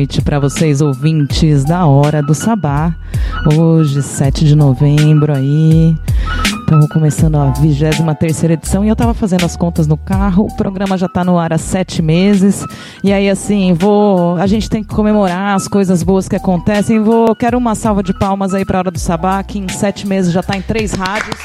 noite para vocês, ouvintes da Hora do Sabá. Hoje, 7 de novembro aí. Estamos começando a 23 edição e eu estava fazendo as contas no carro. O programa já está no ar há sete meses. E aí, assim, vou. A gente tem que comemorar as coisas boas que acontecem. Vou. Quero uma salva de palmas aí para a Hora do Sabá, que em sete meses já está em três rádios.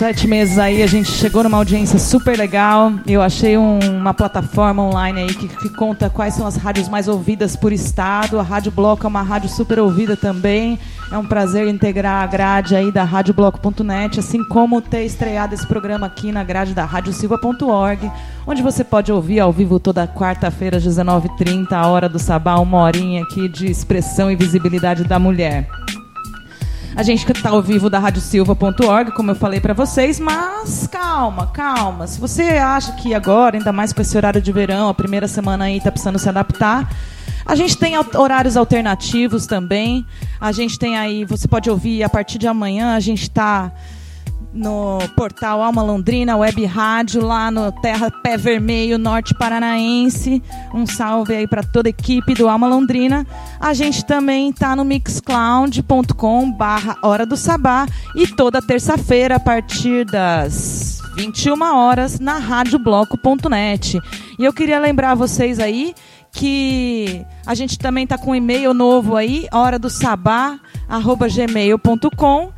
Sete meses aí, a gente chegou numa audiência super legal. Eu achei um, uma plataforma online aí que, que, conta quais são as rádios mais ouvidas por estado. A Rádio Bloco é uma rádio super ouvida também. É um prazer integrar a grade aí da radiobloco.net, assim como ter estreado esse programa aqui na grade da radiosilva.org, onde você pode ouvir ao vivo toda quarta-feira às 19h30, a hora do sabá, uma horinha aqui de expressão e visibilidade da mulher. A gente está ao vivo da radiosilva.org, como eu falei para vocês, mas calma, calma. Se você acha que agora, ainda mais com esse horário de verão, a primeira semana aí está precisando se adaptar, a gente tem horários alternativos também. A gente tem aí, você pode ouvir a partir de amanhã, a gente está no portal Alma Londrina, web rádio, lá no Terra Pé Vermelho, Norte Paranaense. Um salve aí para toda a equipe do Alma Londrina. A gente também está no mixcloud.com barra Hora do Sabá e toda terça-feira a partir das 21 horas na radiobloco.net. E eu queria lembrar vocês aí que a gente também está com um e-mail novo aí, hora do sabá, arroba gmail.com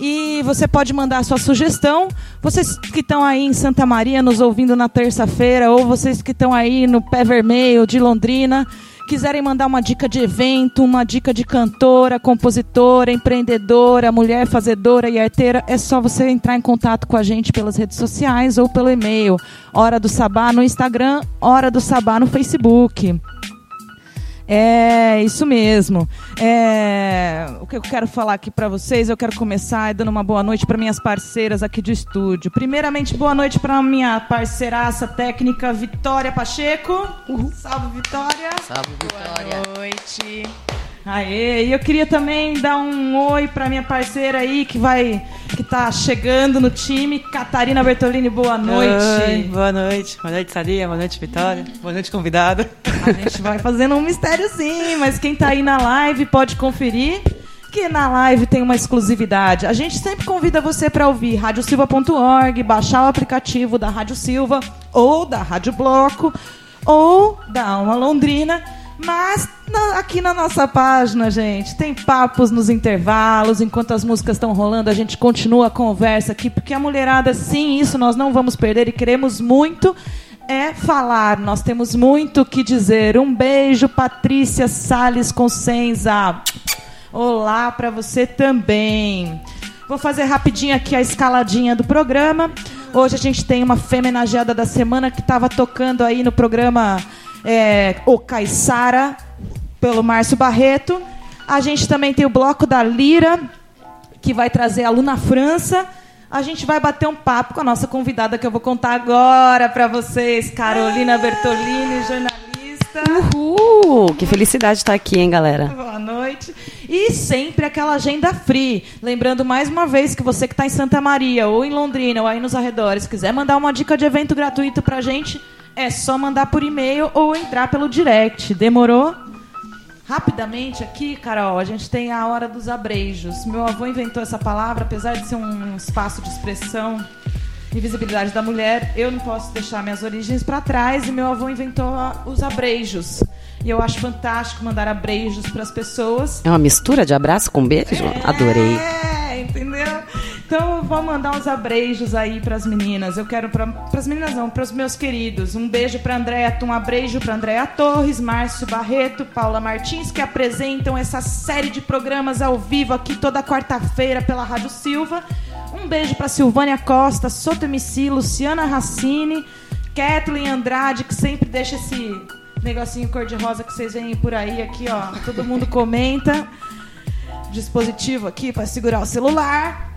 e você pode mandar sua sugestão. Vocês que estão aí em Santa Maria nos ouvindo na terça-feira, ou vocês que estão aí no Pé Vermelho de Londrina, quiserem mandar uma dica de evento, uma dica de cantora, compositora, empreendedora, mulher fazedora e arteira, é só você entrar em contato com a gente pelas redes sociais ou pelo e-mail. Hora do Sabá no Instagram, Hora do Sabá no Facebook. É, isso mesmo. É, o que eu quero falar aqui para vocês, eu quero começar dando uma boa noite para minhas parceiras aqui do estúdio. Primeiramente, boa noite para minha parceiraça técnica Vitória Pacheco. Uhum. Salve, Vitória. Salve, Vitória. Boa noite. Aê, e eu queria também dar um oi para minha parceira aí que vai que tá chegando no time, Catarina Bertolini, boa noite. Oi, boa noite. Boa noite, Sadia. Boa noite, Vitória. Boa noite, convidado. A gente vai fazendo um mistério sim, mas quem tá aí na live pode conferir que na live tem uma exclusividade. A gente sempre convida você para ouvir radiosilva.org, baixar o aplicativo da Rádio Silva ou da Rádio Bloco ou da Alma Londrina mas na, aqui na nossa página, gente, tem papos nos intervalos, enquanto as músicas estão rolando, a gente continua a conversa aqui, porque a mulherada, sim, isso nós não vamos perder e queremos muito é falar. Nós temos muito o que dizer. Um beijo, Patrícia Sales Consenza. Olá para você também. Vou fazer rapidinho aqui a escaladinha do programa. Hoje a gente tem uma femenageada da semana que estava tocando aí no programa é, O Caissara, pelo Márcio Barreto. A gente também tem o Bloco da Lira, que vai trazer a Luna França. A gente vai bater um papo com a nossa convidada que eu vou contar agora para vocês, Carolina Bertolini, jornalista. Uhul! Que felicidade estar aqui, hein, galera? Boa noite. E sempre aquela agenda free. Lembrando mais uma vez que você que está em Santa Maria, ou em Londrina, ou aí nos arredores, quiser mandar uma dica de evento gratuito para a gente, é só mandar por e-mail ou entrar pelo direct. Demorou? Rapidamente aqui, Carol, a gente tem a hora dos abrejos. Meu avô inventou essa palavra, apesar de ser um espaço de expressão e visibilidade da mulher, eu não posso deixar minhas origens para trás e meu avô inventou os abrejos. E eu acho fantástico mandar abrejos para as pessoas. É uma mistura de abraço com beijo? É, Adorei. Então vou mandar uns abreijos aí para as meninas. Eu quero para as meninas não, para os meus queridos. Um beijo para Andréa, um abreijo para Andréa Torres, Márcio Barreto, Paula Martins que apresentam essa série de programas ao vivo aqui toda quarta-feira pela Rádio Silva. Um beijo para Silvânia Costa, Soto MC, Luciana Racine, Kathleen Andrade que sempre deixa esse negocinho cor-de-rosa que vocês veem por aí aqui, ó. Todo mundo comenta. Dispositivo aqui para segurar o celular.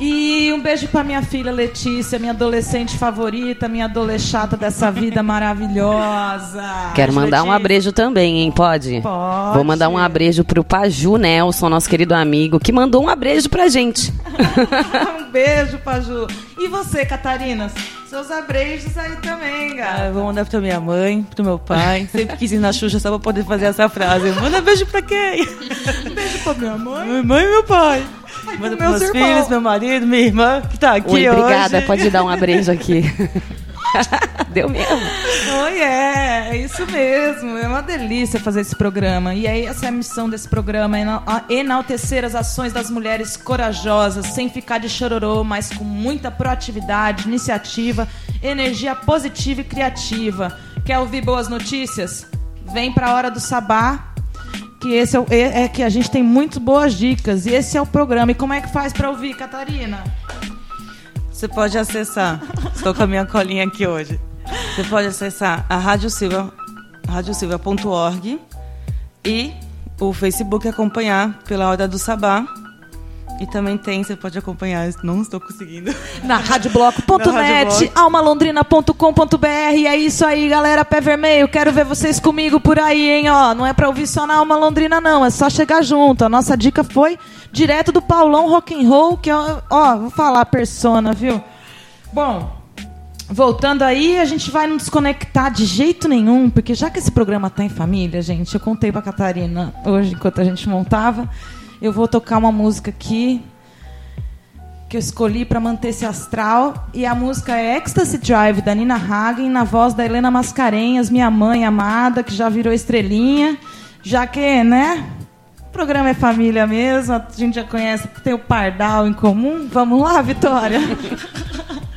E um beijo para minha filha Letícia, minha adolescente favorita, minha adolescente dessa vida maravilhosa. Quero mandar um abrejo também, hein? Pode? Pode. Vou mandar um abrejo pro Paju Nelson, nosso querido amigo, que mandou um abrejo pra gente. um beijo, Paju. E você, Catarina? Seus abreijos aí também, Ah, cara. eu vou mandar pra minha mãe, pro meu pai. Sempre quis ir na Xuxa só pra poder fazer essa frase. Manda beijo pra quem? beijo pra minha mãe. Minha mãe e meu pai. Manda pros meus meus filhos, meu marido, minha irmã, que tá aqui Oi, obrigada. hoje. Pode dar um abrejo aqui. Deu mesmo. Oi, é, é isso mesmo. É uma delícia fazer esse programa. E aí, essa é a missão desse programa: a- enaltecer as ações das mulheres corajosas, sem ficar de chororô, mas com muita proatividade, iniciativa, energia positiva e criativa. Quer ouvir boas notícias? Vem pra hora do sabá. Que esse é, é, é que a gente tem muito boas dicas. E esse é o programa. E como é que faz pra ouvir, Catarina? Você pode acessar. Estou com a minha colinha aqui hoje. Você pode acessar a Rádio Silva, radiosilva.org e o Facebook acompanhar pela Hora do Sabá. E também tem, você pode acompanhar, não estou conseguindo. Na radiobloco.net, Radiobloco. almalondrina.com.br. É isso aí, galera. Pé vermelho. Quero ver vocês comigo por aí, hein? Ó, não é pra ouvir só na Alma Londrina, não. É só chegar junto. A nossa dica foi direto do Paulão Rock and Roll, que é, ó, vou falar a persona, viu? Bom, voltando aí, a gente vai não desconectar de jeito nenhum, porque já que esse programa tá em família, gente, eu contei pra Catarina hoje, enquanto a gente montava, eu vou tocar uma música aqui que eu escolhi para manter esse astral. E a música é Ecstasy Drive, da Nina Hagen, na voz da Helena Mascarenhas, minha mãe amada, que já virou estrelinha. Já que, né? O programa é família mesmo, a gente já conhece, tem o Pardal em comum. Vamos lá, Vitória?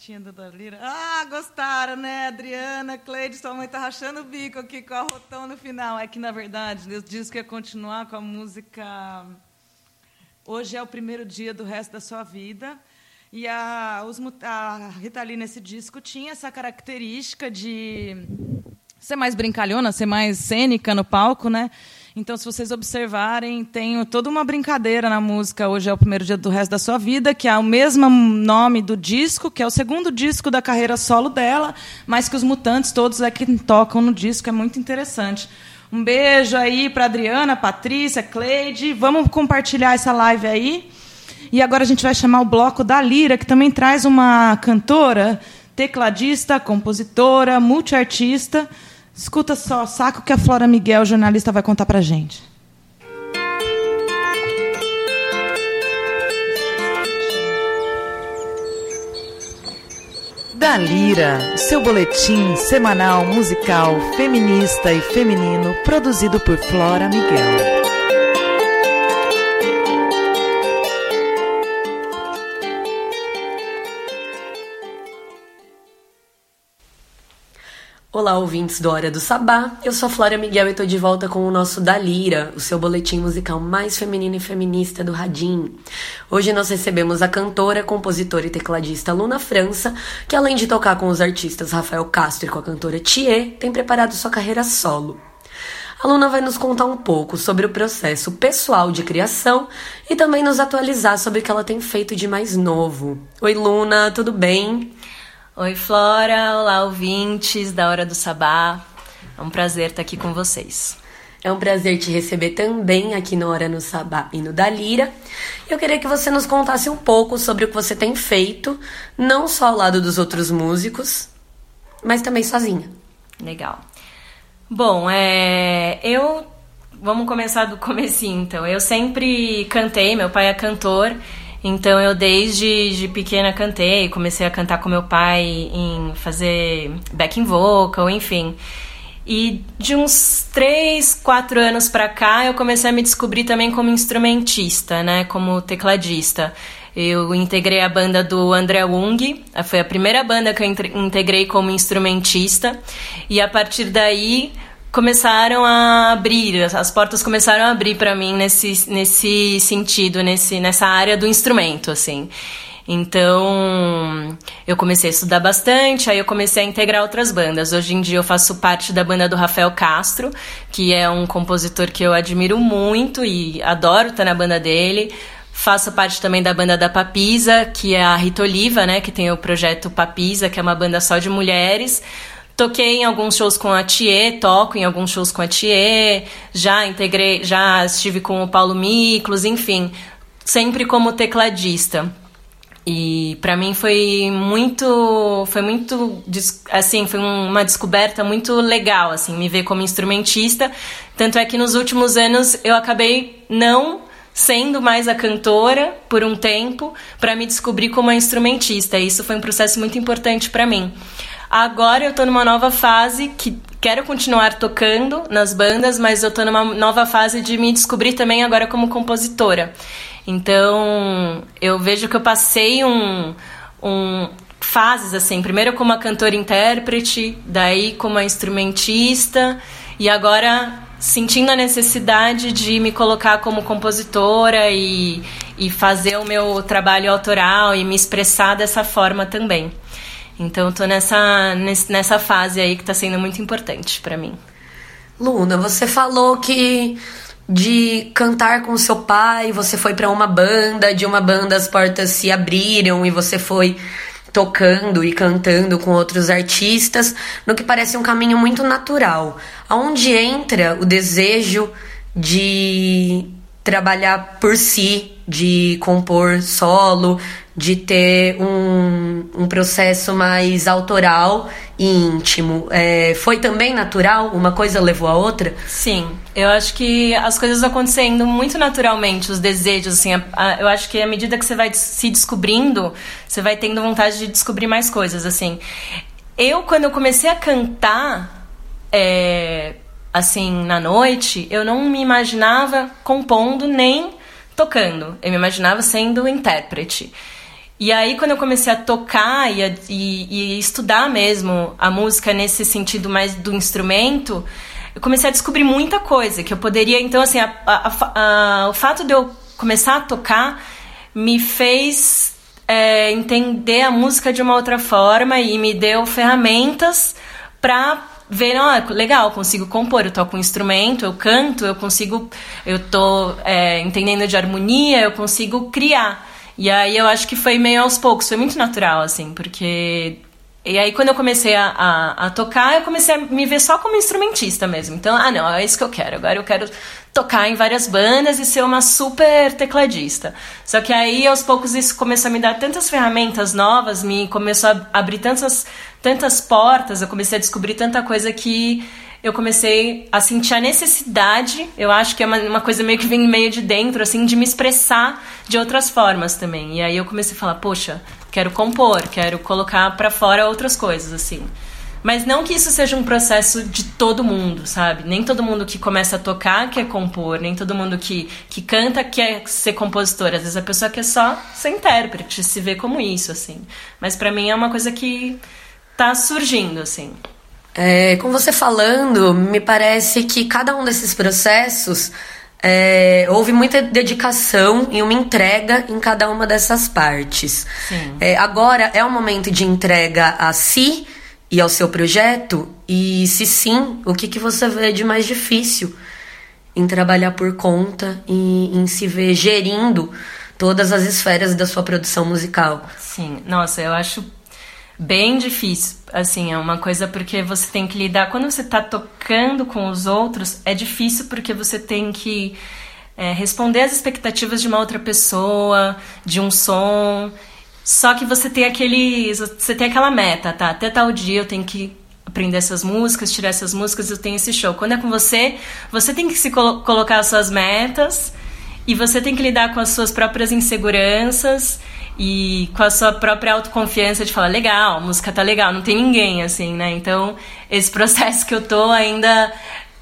pôr a vinhetinha do Dalira. Ah, gostaram, né, Adriana, Cleide? Sua mãe tá rachando o bico aqui com a rotão no final. É que, na verdade, Deus disse que ia continuar com a música Hoje é o primeiro dia do resto da sua vida. E a, os, a Rita Lee, nesse disco, tinha essa característica de ser mais brincalhona, ser mais cênica no palco, né? Então, se vocês observarem, tem toda uma brincadeira na música Hoje é o primeiro dia do resto da sua vida, que é o mesmo nome do disco, que é o segundo disco da carreira solo dela, mas que os mutantes todos é que tocam no disco, é muito interessante. Um beijo aí para Adriana, Patrícia, Cleide. Vamos compartilhar essa live aí. E agora a gente vai chamar o bloco da Lira, que também traz uma cantora, tecladista, compositora, multiartista. Escuta só, saco que a Flora Miguel, jornalista, vai contar pra gente. Da Lira, seu boletim semanal musical feminista e feminino produzido por Flora Miguel. Olá, ouvintes do Hora do Sabá. Eu sou a Flora Miguel e estou de volta com o nosso Dalira, o seu boletim musical mais feminino e feminista do Radim. Hoje nós recebemos a cantora, compositora e tecladista Luna França, que além de tocar com os artistas Rafael Castro e com a cantora Thier, tem preparado sua carreira solo. A Luna vai nos contar um pouco sobre o processo pessoal de criação e também nos atualizar sobre o que ela tem feito de mais novo. Oi, Luna, tudo bem? Oi, Flora. Olá, ouvintes da Hora do Sabá. É um prazer estar aqui com vocês. É um prazer te receber também aqui no Hora no Sabá e no Dalira. Eu queria que você nos contasse um pouco sobre o que você tem feito, não só ao lado dos outros músicos, mas também sozinha. Legal. Bom, é, eu vamos começar do comecinho, então. Eu sempre cantei, meu pai é cantor, então eu desde de pequena cantei, comecei a cantar com meu pai em fazer backing vocal, enfim. E de uns 3, 4 anos pra cá eu comecei a me descobrir também como instrumentista, né, como tecladista. Eu integrei a banda do André Wung, foi a primeira banda que eu integrei como instrumentista, e a partir daí começaram a abrir, as portas começaram a abrir para mim nesse, nesse sentido, nesse, nessa área do instrumento, assim. Então, eu comecei a estudar bastante, aí eu comecei a integrar outras bandas. Hoje em dia eu faço parte da banda do Rafael Castro, que é um compositor que eu admiro muito e adoro estar na banda dele. Faço parte também da banda da Papisa, que é a Rita Oliva, né, que tem o projeto Papisa, que é uma banda só de mulheres. Toquei em alguns shows com a Thier, toco em alguns shows com a Thier, já integrei, já estive com o Paulo Miklos, enfim, sempre como tecladista. E para mim foi muito, foi muito, assim, foi uma descoberta muito legal, assim, me ver como instrumentista. Tanto é que nos últimos anos eu acabei não sendo mais a cantora por um tempo para me descobrir como instrumentista. E isso foi um processo muito importante para mim. Agora eu tô numa nova fase que quero continuar tocando nas bandas, mas eu tô numa nova fase de me descobrir também agora como compositora. Então, eu vejo que eu passei um, um fases assim, primeiro como a cantora intérprete, daí como a instrumentista e agora sentindo a necessidade de me colocar como compositora e, e fazer o meu trabalho autoral e me expressar dessa forma também. Então eu tô nessa, nessa fase aí que tá sendo muito importante para mim. Luna, você falou que de cantar com seu pai, você foi para uma banda, de uma banda as portas se abriram e você foi tocando e cantando com outros artistas, no que parece um caminho muito natural. Aonde entra o desejo de trabalhar por si, de compor solo, de ter um, um processo mais autoral e íntimo. É, foi também natural? Uma coisa levou a outra? Sim, eu acho que as coisas acontecendo muito naturalmente, os desejos, assim, a, a, eu acho que à medida que você vai se descobrindo, você vai tendo vontade de descobrir mais coisas, assim. Eu, quando eu comecei a cantar, é, assim, na noite, eu não me imaginava compondo nem tocando. Eu me imaginava sendo intérprete. E aí, quando eu comecei a tocar e, a, e, e, estudar mesmo a música nesse sentido mais do instrumento, eu comecei a descobrir muita coisa que eu poderia. Então, assim, a, a, o fato de eu começar a tocar me fez é, entender a música de uma outra forma e me deu ferramentas para ver, ó, legal, consigo compor, eu toco um instrumento, eu canto, eu consigo, eu tô é, entendendo de harmonia, eu consigo criar. E aí eu acho que foi meio aos poucos, foi muito natural, assim, porque e aí, quando eu comecei a, a, a, tocar, eu comecei a me ver só como instrumentista mesmo. Então, ah, não, é isso que eu quero. Agora eu quero tocar em várias bandas e ser uma super tecladista. Só que aí, aos poucos, isso começou a me dar tantas ferramentas novas, me começou a abrir tantas, tantas portas, eu comecei a descobrir tanta coisa que eu comecei a sentir a necessidade, eu acho que é uma, uma coisa meio que vem meio de dentro, assim, de me expressar de outras formas também. E aí eu comecei a falar, poxa, quero compor, quero colocar para fora outras coisas, assim. Mas não que isso seja um processo de todo mundo, sabe? Nem todo mundo que começa a tocar quer compor, nem todo mundo que, que canta quer ser compositor. Às vezes a pessoa quer só ser intérprete, se vê como isso, assim. Mas para mim é uma coisa que tá surgindo, assim. É, com você falando, me parece que cada um desses processos é, houve muita dedicação e uma entrega em cada uma dessas partes. É, agora é o momento de entrega a si e ao seu projeto? E se sim, o que, que você vê de mais difícil em trabalhar por conta e em se ver gerindo todas as esferas da sua produção musical? Sim, nossa, eu acho bem difícil. Assim, é uma coisa porque você tem que lidar. Quando você está tocando com os outros, é difícil porque você tem que é, responder às expectativas de uma outra pessoa, de um som. Só que você tem aquele. Você tem aquela meta, tá? Até tal dia eu tenho que aprender essas músicas, tirar essas músicas, eu tenho esse show. Quando é com você, você tem que se colo colocar as suas metas e você tem que lidar com as suas próprias inseguranças e com a sua própria autoconfiança de falar, legal, a música tá legal, não tem ninguém, assim, né? Então, esse processo que eu tô ainda,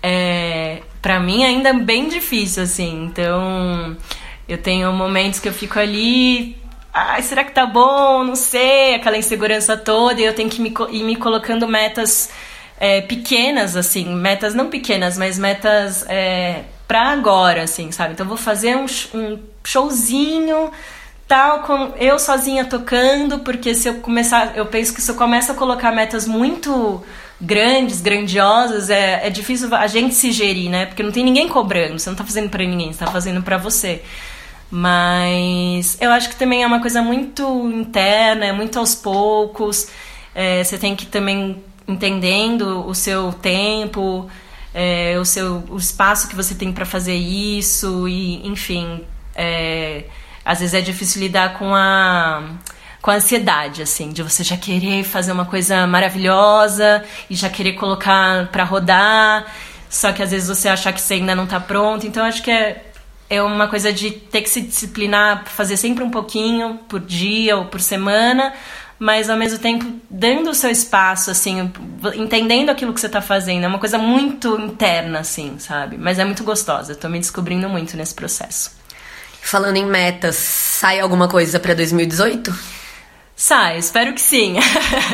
é, para mim, ainda bem difícil, assim. Então, eu tenho momentos que eu fico ali, ai, será que tá bom? Não sei, aquela insegurança toda, e eu tenho que me, ir me colocando metas é, pequenas, assim, metas não pequenas, mas metas é, pra agora, assim, sabe? Então, eu vou fazer um, um showzinho tal com eu sozinha tocando, porque se eu começar, eu penso que se eu começo a colocar metas muito grandes, grandiosas, é, é difícil a gente se gerir, né? Porque não tem ninguém cobrando, você não tá fazendo para ninguém, você tá fazendo para você. Mas eu acho que também é uma coisa muito interna, é muito aos poucos. É, você tem que também entendendo o seu tempo, é, o seu o espaço que você tem para fazer isso e enfim é, às vezes é difícil lidar com a com a ansiedade, assim, de você já querer fazer uma coisa maravilhosa e já querer colocar para rodar, só que às vezes você achar que você ainda não tá pronto. Então acho que é, é uma coisa de ter que se disciplinar, fazer sempre um pouquinho por dia ou por semana, mas ao mesmo tempo dando o seu espaço, assim, entendendo aquilo que você tá fazendo. É uma coisa muito interna, assim, sabe? Mas é muito gostosa. Tô me descobrindo muito nesse processo. Falando em metas, sai alguma coisa para 2018? Sai, espero que sim.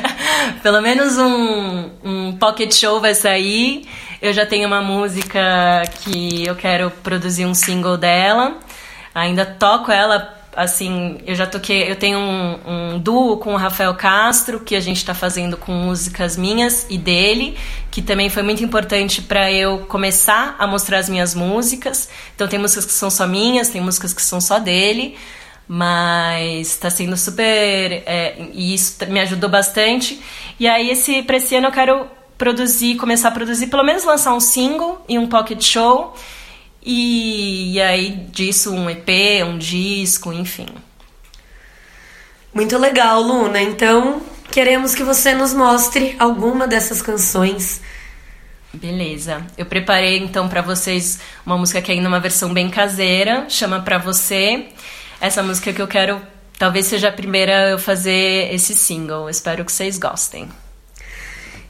Pelo menos um, um pocket show vai sair. Eu já tenho uma música que eu quero produzir um single dela. Ainda toco ela assim, eu já toquei, eu tenho um, um duo com o Rafael Castro, que a gente está fazendo com músicas minhas e dele, que também foi muito importante para eu começar a mostrar as minhas músicas. Então tem músicas que são só minhas, tem músicas que são só dele, mas está sendo super é, e isso me ajudou bastante. E aí esse para esse ano eu quero produzir, começar a produzir, pelo menos lançar um single e um pocket show. E, e aí disso um EP, um disco, enfim. Muito legal, Luna. Então, queremos que você nos mostre alguma dessas canções. Beleza. Eu preparei então para vocês uma música que é ainda uma versão bem caseira, chama Pra Você. Essa música que eu quero, talvez seja a primeira eu fazer esse single. Espero que vocês gostem.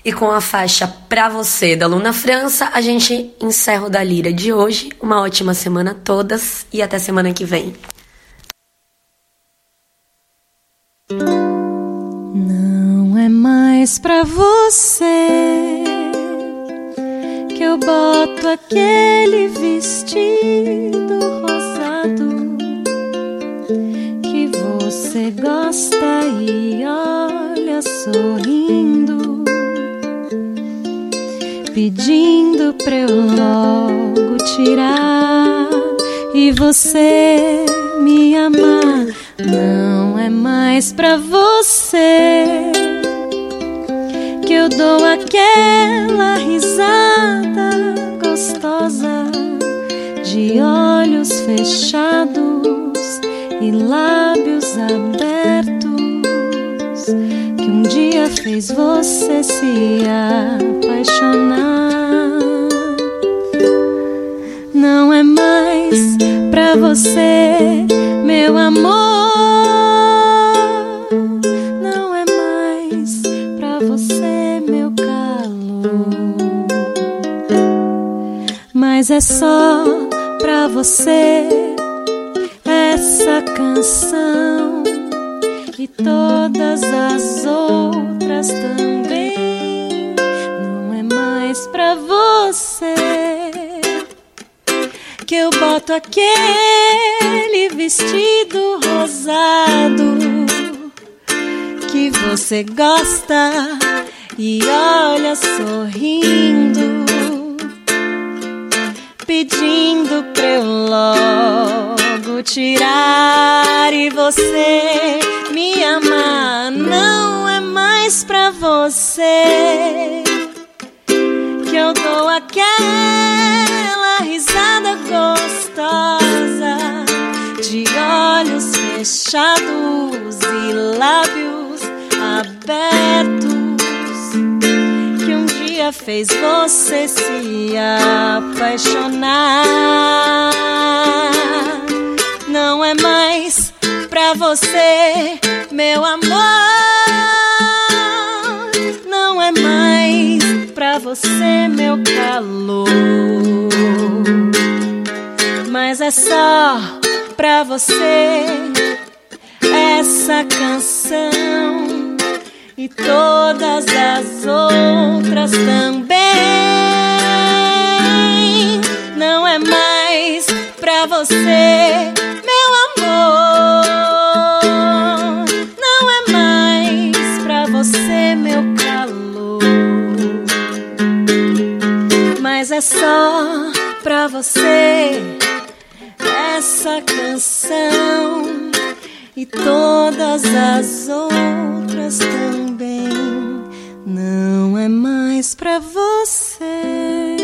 E com a faixa Pra Você da Luna França, a gente encerra o da Lira de hoje. Uma ótima semana a todas e até semana que vem. mais pra você que eu boto aquele vestido rosado que você gosta e olha sorrindo, pedindo pra eu logo tirar e você me amar. Não é mais pra você que eu dou aquela risada gostosa de olhos fechados e lábios abertos dia fez você se apaixonar. Não é mais pra você, meu amor. Não é mais pra você, meu calor. Mas é só pra você essa canção e todas as outras também. Não é mais pra você que eu boto aquele vestido rosado que você gosta e olha sorrindo, pedindo pra eu logo tirar e você me amar. Não pra você que eu dou aquela risada gostosa de olhos fechados e lábios abertos que um dia fez você se apaixonar. Não é mais pra você, meu amor. É mais pra você, meu calor. Mas é só pra você essa canção e todas as outras também. Não é mais pra você, Mas é só pra você essa canção e todas as outras também. Não é mais pra você.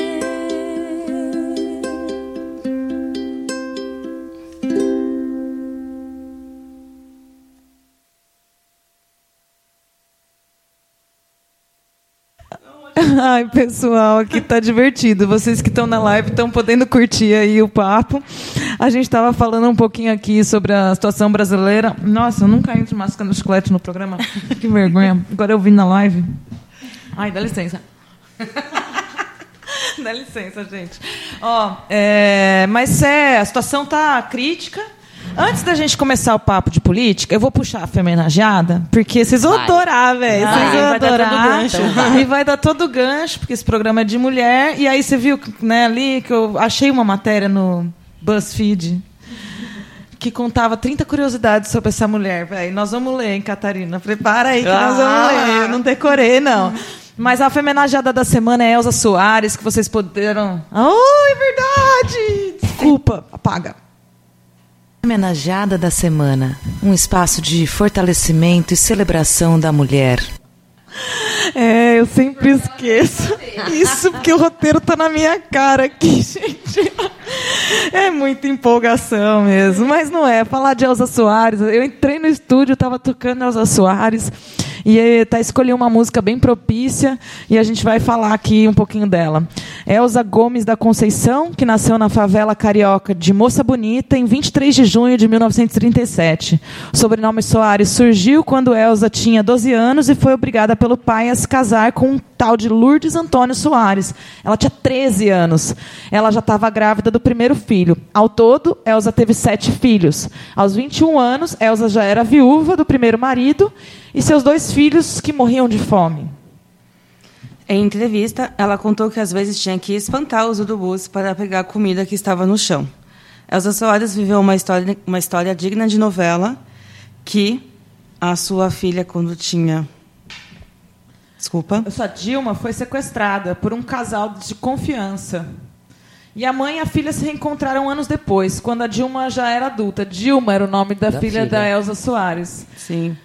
Ai, pessoal, aqui tá divertido. Vocês que estão na live estão podendo curtir aí o papo. A gente estava falando um pouquinho aqui sobre a situação brasileira. Nossa, eu nunca entro mascando chiclete no programa. Que vergonha. Agora eu vim na live. Ai, dá licença. dá licença, gente. Ó, é, mas é, a situação tá crítica. Antes da gente começar o papo de política, eu vou puxar a feminajada, porque vocês vão Vai. adorar, velho. Vocês vão Vai dar todo adorar. gancho. E vai dar todo o gancho, porque esse programa é de mulher. E aí você viu né, ali que eu achei uma matéria no BuzzFeed que contava 30 curiosidades sobre essa mulher, velho. Nós vamos ler, hein, Catarina? Prepara aí que nós vamos Ah. ler. Eu não decorei, não. Mas a feminajada da semana é Elza Soares, que vocês puderam. Oh, é verdade! Desculpa, apaga. Homenageada da semana, um espaço de fortalecimento e celebração da mulher. É, eu sempre esqueço. Isso porque o roteiro tá na minha cara aqui, gente. É muita empolgação mesmo, mas não é. Falar de Elza Soares, eu entrei no estúdio, tava tocando Elza Soares e tá escolhi uma música bem propícia e a gente vai falar aqui um pouquinho dela. Elza Gomes da Conceição, que nasceu na favela carioca de Moça Bonita em 23 de junho de 1937. O sobrenome Soares surgiu quando Elza tinha 12 anos e foi obrigada pelo pai a se casar com um tal de Lourdes Antônio Soares. Ela tinha 13 anos. Ela já estava grávida do primeiro filho. Ao todo, Elza teve sete filhos. Aos 21 anos, Elza já era viúva do primeiro marido e seus dois filhos que morriam de fome. Em entrevista, ela contou que às vezes tinha que espantar os urubus para pegar a comida que estava no chão. Elza Soares viveu uma história, uma história digna de novela que a sua filha, quando tinha. Desculpa. Sua Dilma foi sequestrada por um casal de confiança. E a mãe e a filha se reencontraram anos depois, quando a Dilma já era adulta. Dilma era o nome da, Da filha, filha. da Elza Soares. Sim.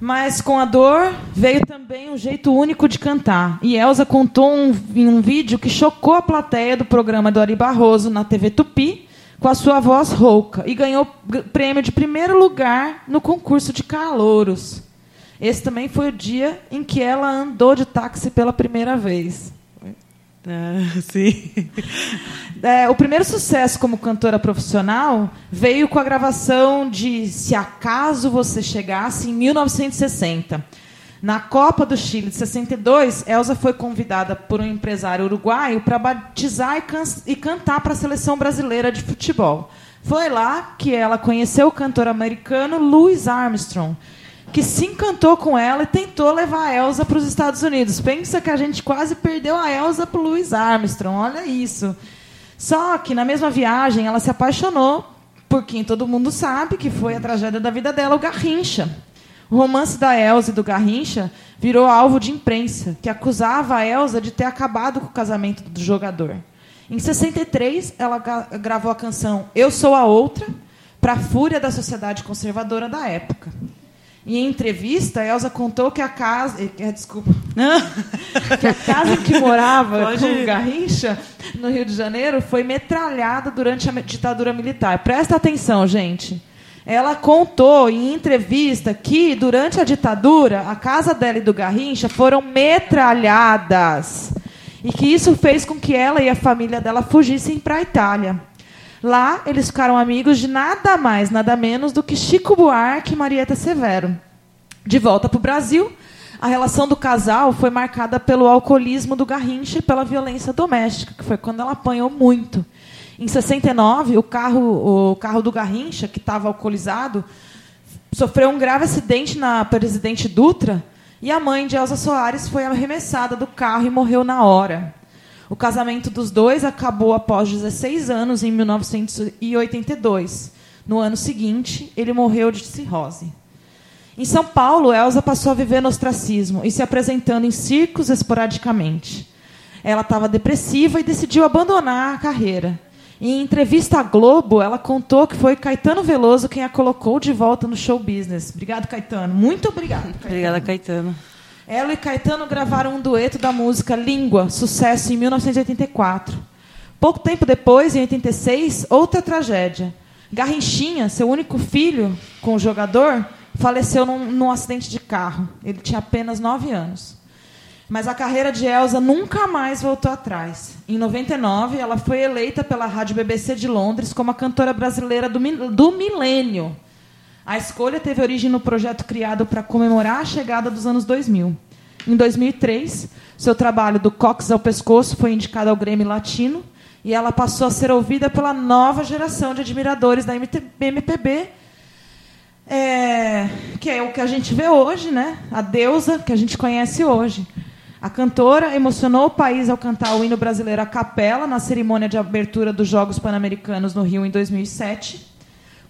Mas com a dor veio também um jeito único de cantar. E Elza contou um, em um vídeo que chocou a plateia do programa do Ari Barroso na TV Tupi com a sua voz rouca e ganhou prêmio de primeiro lugar no concurso de calouros. Esse também foi o dia em que ela andou de táxi pela primeira vez. Ah, sim. É, o primeiro sucesso como cantora profissional veio com a gravação de Se Acaso Você Chegasse, em 1960. Na Copa do Chile de 62, Elza foi convidada por um empresário uruguaio para batizar e, can e cantar para a seleção brasileira de futebol. Foi lá que ela conheceu o cantor americano Louis Armstrong, que se encantou com ela e tentou levar a Elsa para os Estados Unidos. Pensa que a gente quase perdeu a Elsa para Louis Armstrong, olha isso. Só que na mesma viagem ela se apaixonou por quem todo mundo sabe que foi a tragédia da vida dela, o Garrincha. O romance da Elsa e do Garrincha virou alvo de imprensa, que acusava a Elsa de ter acabado com o casamento do jogador. Em 63, ela gravou a canção Eu Sou a Outra, para a fúria da sociedade conservadora da época. Em entrevista, Elsa contou que a casa. eh, eh, Desculpa. que a casa em que morava Pode com ir. o Garrincha, no Rio de Janeiro, foi metralhada durante a ditadura militar. Presta atenção, gente. Ela contou em entrevista que, durante a ditadura, a casa dela e do Garrincha foram metralhadas. E que isso fez com que ela e a família dela fugissem para a Itália. Lá, eles ficaram amigos de nada mais, nada menos do que Chico Buarque e Marieta Severo. De volta para o Brasil, a relação do casal foi marcada pelo alcoolismo do Garrincha e pela violência doméstica, que foi quando ela apanhou muito. Em 69, o carro, o carro do Garrincha, que estava alcoolizado, sofreu um grave acidente na Presidente Dutra e a mãe de Elza Soares foi arremessada do carro e morreu na hora. O casamento dos dois acabou após 16 anos, em 1982. No ano seguinte, ele morreu de cirrose. Em São Paulo, Elza passou a viver no ostracismo e se apresentando em circos esporadicamente. Ela estava depressiva e decidiu abandonar a carreira. Em entrevista à Globo, ela contou que foi Caetano Veloso quem a colocou de volta no show business. Obrigado, Caetano. Muito obrigado. Caetano. Obrigada, Caetano. Ela e Caetano gravaram um dueto da música Língua, sucesso em 1984. Pouco tempo depois, em 86, outra tragédia. Garrinchinha, seu único filho com o jogador, faleceu num, num acidente de carro. Ele tinha apenas nove anos. Mas a carreira de Elsa nunca mais voltou atrás. Em 99, ela foi eleita pela Rádio BBC de Londres como a cantora brasileira do, do milênio. A escolha teve origem no projeto criado para comemorar a chegada dos anos 2000. Em 2003, seu trabalho do Cox ao Pescoço foi indicado ao Grêmio Latino e ela passou a ser ouvida pela nova geração de admiradores da MPB, é, que é o que a gente vê hoje, né? A deusa que a gente conhece hoje. A cantora emocionou o país ao cantar o hino brasileiro a capela na cerimônia de abertura dos Jogos Pan-Americanos no Rio em 2007.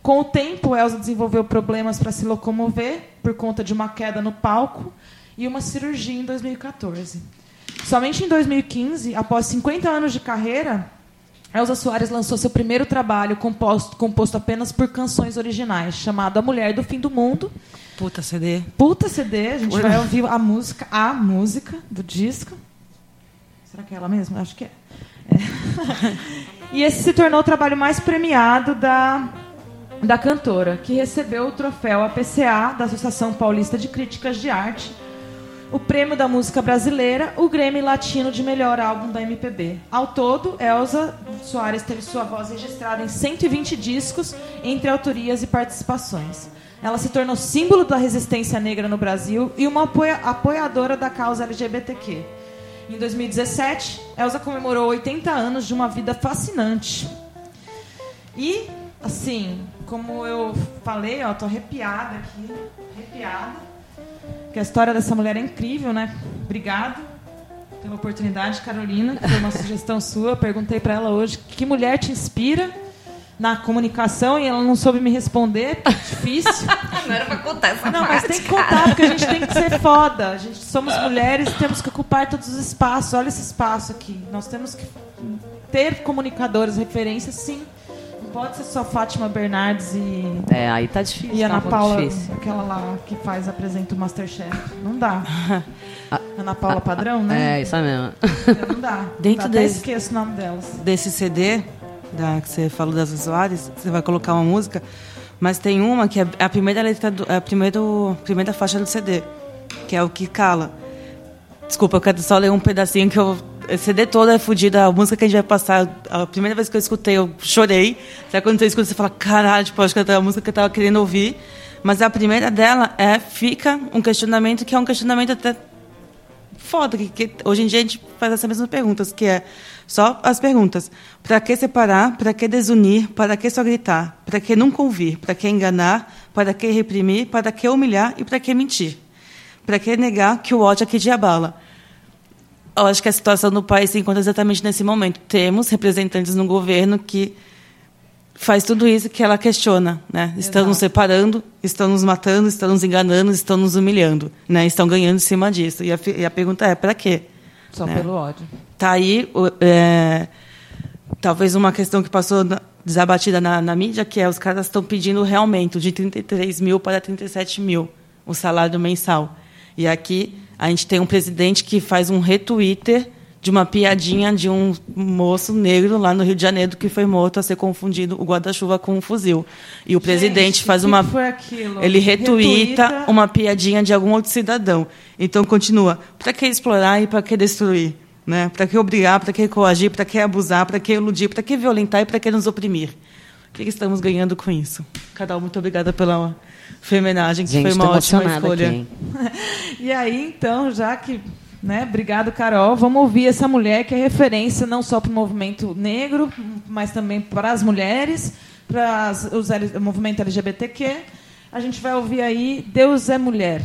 Com o tempo, Elsa desenvolveu problemas para se locomover por conta de uma queda no palco e uma cirurgia em 2014. Somente em 2015, após 50 anos de carreira, Elza Soares lançou seu primeiro trabalho composto, composto apenas por canções originais, chamado A Mulher do Fim do Mundo. Puta CD. Puta CD, a gente vai ouvir a música, a música do disco. Será que é ela mesma? Acho que é. É. e esse se tornou o trabalho mais premiado da, da cantora, que recebeu o troféu APCA, da Associação Paulista de Críticas de Arte, o Prêmio da Música Brasileira, o Grêmio Latino de Melhor Álbum da MPB. Ao todo, Elza Soares teve sua voz registrada em 120 discos, entre autorias e participações. Ela se tornou símbolo da resistência negra no Brasil e uma apoia apoiadora da causa LGBTQ. Em 2017, Elza comemorou 80 anos de uma vida fascinante. E, assim, como eu falei, ó, tô arrepiada aqui, arrepiada. Porque a história dessa mulher é incrível, né? Obrigado pela oportunidade, Carolina, que foi uma sugestão sua. Perguntei para ela hoje que mulher te inspira na comunicação e ela não soube me responder. Difícil. Não era pra contar essa Não, parte, mas tem que cara. contar, porque a gente tem que ser foda. A gente somos mulheres e temos que ocupar todos os espaços. Olha esse espaço aqui. Nós temos que ter comunicadores, referências, sim. Pode ser só Fátima Bernardes e, É, aí tá difícil. e tá Ana um Paula, difícil. aquela lá que faz, apresenta o Masterchef. Não dá. Ana Paula Padrão, né? É, isso mesmo. Não dá. Dentro Até desse- esqueço o nome delas. desse CD, da, que você falou das Soares, você vai colocar uma música, mas tem uma que é a primeira letra, do, é a primeiro, primeira faixa do CD, que é o que cala. Desculpa, eu quero só ler um pedacinho que eu. CD todo é fudido, a música que a gente vai passar. A primeira vez que eu escutei, eu chorei. Sabe quando você escuta, você fala, caralho, tipo, acho que era a música que eu tava querendo ouvir. Mas a primeira dela é Fica um questionamento que é um questionamento até foda, que, que hoje em dia a gente faz essas mesmas perguntas, que é só as perguntas. Para que separar? Para que desunir? Para que só gritar? Para que nunca ouvir? Para que enganar? Para que reprimir? Para que humilhar? E para que mentir? Para que negar que o ódio aqui te abala? Eu acho que a situação do país se encontra exatamente nesse momento. Temos representantes no governo que faz tudo isso que ela questiona, né? Estão nos separando, estão nos matando, estão nos enganando, estão nos humilhando, né? Estão ganhando em cima disso. E a, e a pergunta é para quê? Só né? pelo ódio. Tá aí é, talvez uma questão que passou na- desabatida na, na mídia, que é os caras estão pedindo o realmente de 33 mil para 37 mil o salário mensal. E aqui a gente tem um presidente que faz um retweeter de uma piadinha de um moço negro lá no Rio de Janeiro que foi morto a ser confundido o guarda-chuva com um fuzil. E o presidente Gente, faz que uma ele retuita, Retuita. uma piadinha de algum outro cidadão. Então continua. Para que explorar e para que destruir? Né? Para que obrigar, para que coagir, para que abusar, para que iludir, para que violentar e para que nos oprimir? O que que estamos ganhando com isso? Carol, muito obrigada pela femenagem, que Gente, foi uma ótima escolha. aqui? E aí, então, já que. Né, obrigado, Carol. Vamos ouvir essa mulher que é referência não só para o movimento negro, mas também para as mulheres, para as- os L- o movimento LGBTQ. A gente vai ouvir aí Deus é Mulher.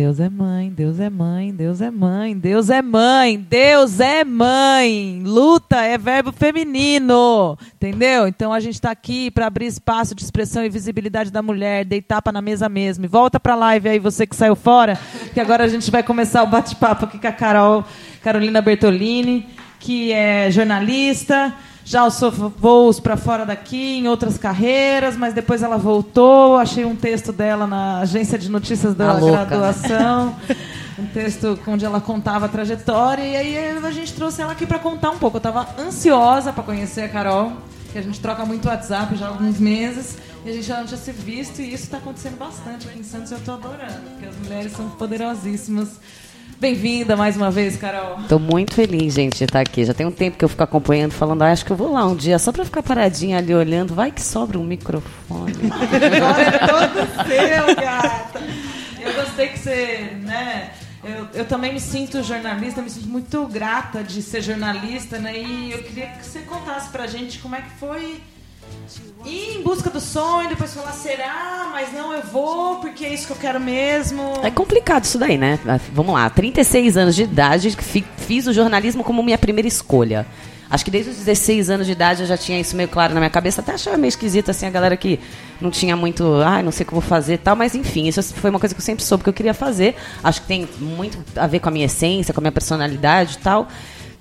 Deus é mãe, Deus é mãe, Deus é mãe, Deus é mãe, Deus é mãe. Luta é verbo feminino, entendeu? Então a gente está aqui para abrir espaço de expressão e visibilidade da mulher, deitar para na mesa mesmo. E volta para a live aí, você que saiu fora, que agora a gente vai começar o bate-papo aqui com a Carol, Carolina Bertolini, que é jornalista. Já alçou voos para fora daqui, em outras carreiras, mas depois ela voltou. Achei um texto dela na agência de notícias da A louca. graduação. Um texto onde ela contava a trajetória. E aí a gente trouxe ela aqui para contar um pouco. Eu estava ansiosa para conhecer a Carol, que a gente troca muito WhatsApp já há alguns meses. E a gente já não tinha se visto, e isso está acontecendo bastante aqui em Santos. e Eu estou adorando, porque as mulheres são poderosíssimas. Bem-vinda mais uma vez, Carol. Tô muito feliz, gente, de estar aqui. Já tem um tempo que eu fico acompanhando, falando, ah, acho que eu vou lá um dia, só pra ficar paradinha ali olhando. Vai que sobra um microfone. Agora é todo seu, gata. Eu gostei que você, né? Eu, eu também me sinto jornalista, me sinto muito grata de ser jornalista, né? E eu queria que você contasse pra gente como é que foi ir em busca do sonho, depois falar, será? Mas não, eu vou, porque é isso que eu quero mesmo. É complicado isso daí, né? Vamos lá, 36 anos de idade, fi- fiz o jornalismo como minha primeira escolha. Acho que desde os 16 anos de idade eu já tinha isso meio claro na minha cabeça. Até achava meio esquisito, assim, a galera que não tinha muito, ai, não sei o que eu vou fazer tal. Mas enfim, isso foi uma coisa que eu sempre soube que eu queria fazer. Acho que tem muito a ver com a minha essência, com a minha personalidade e tal.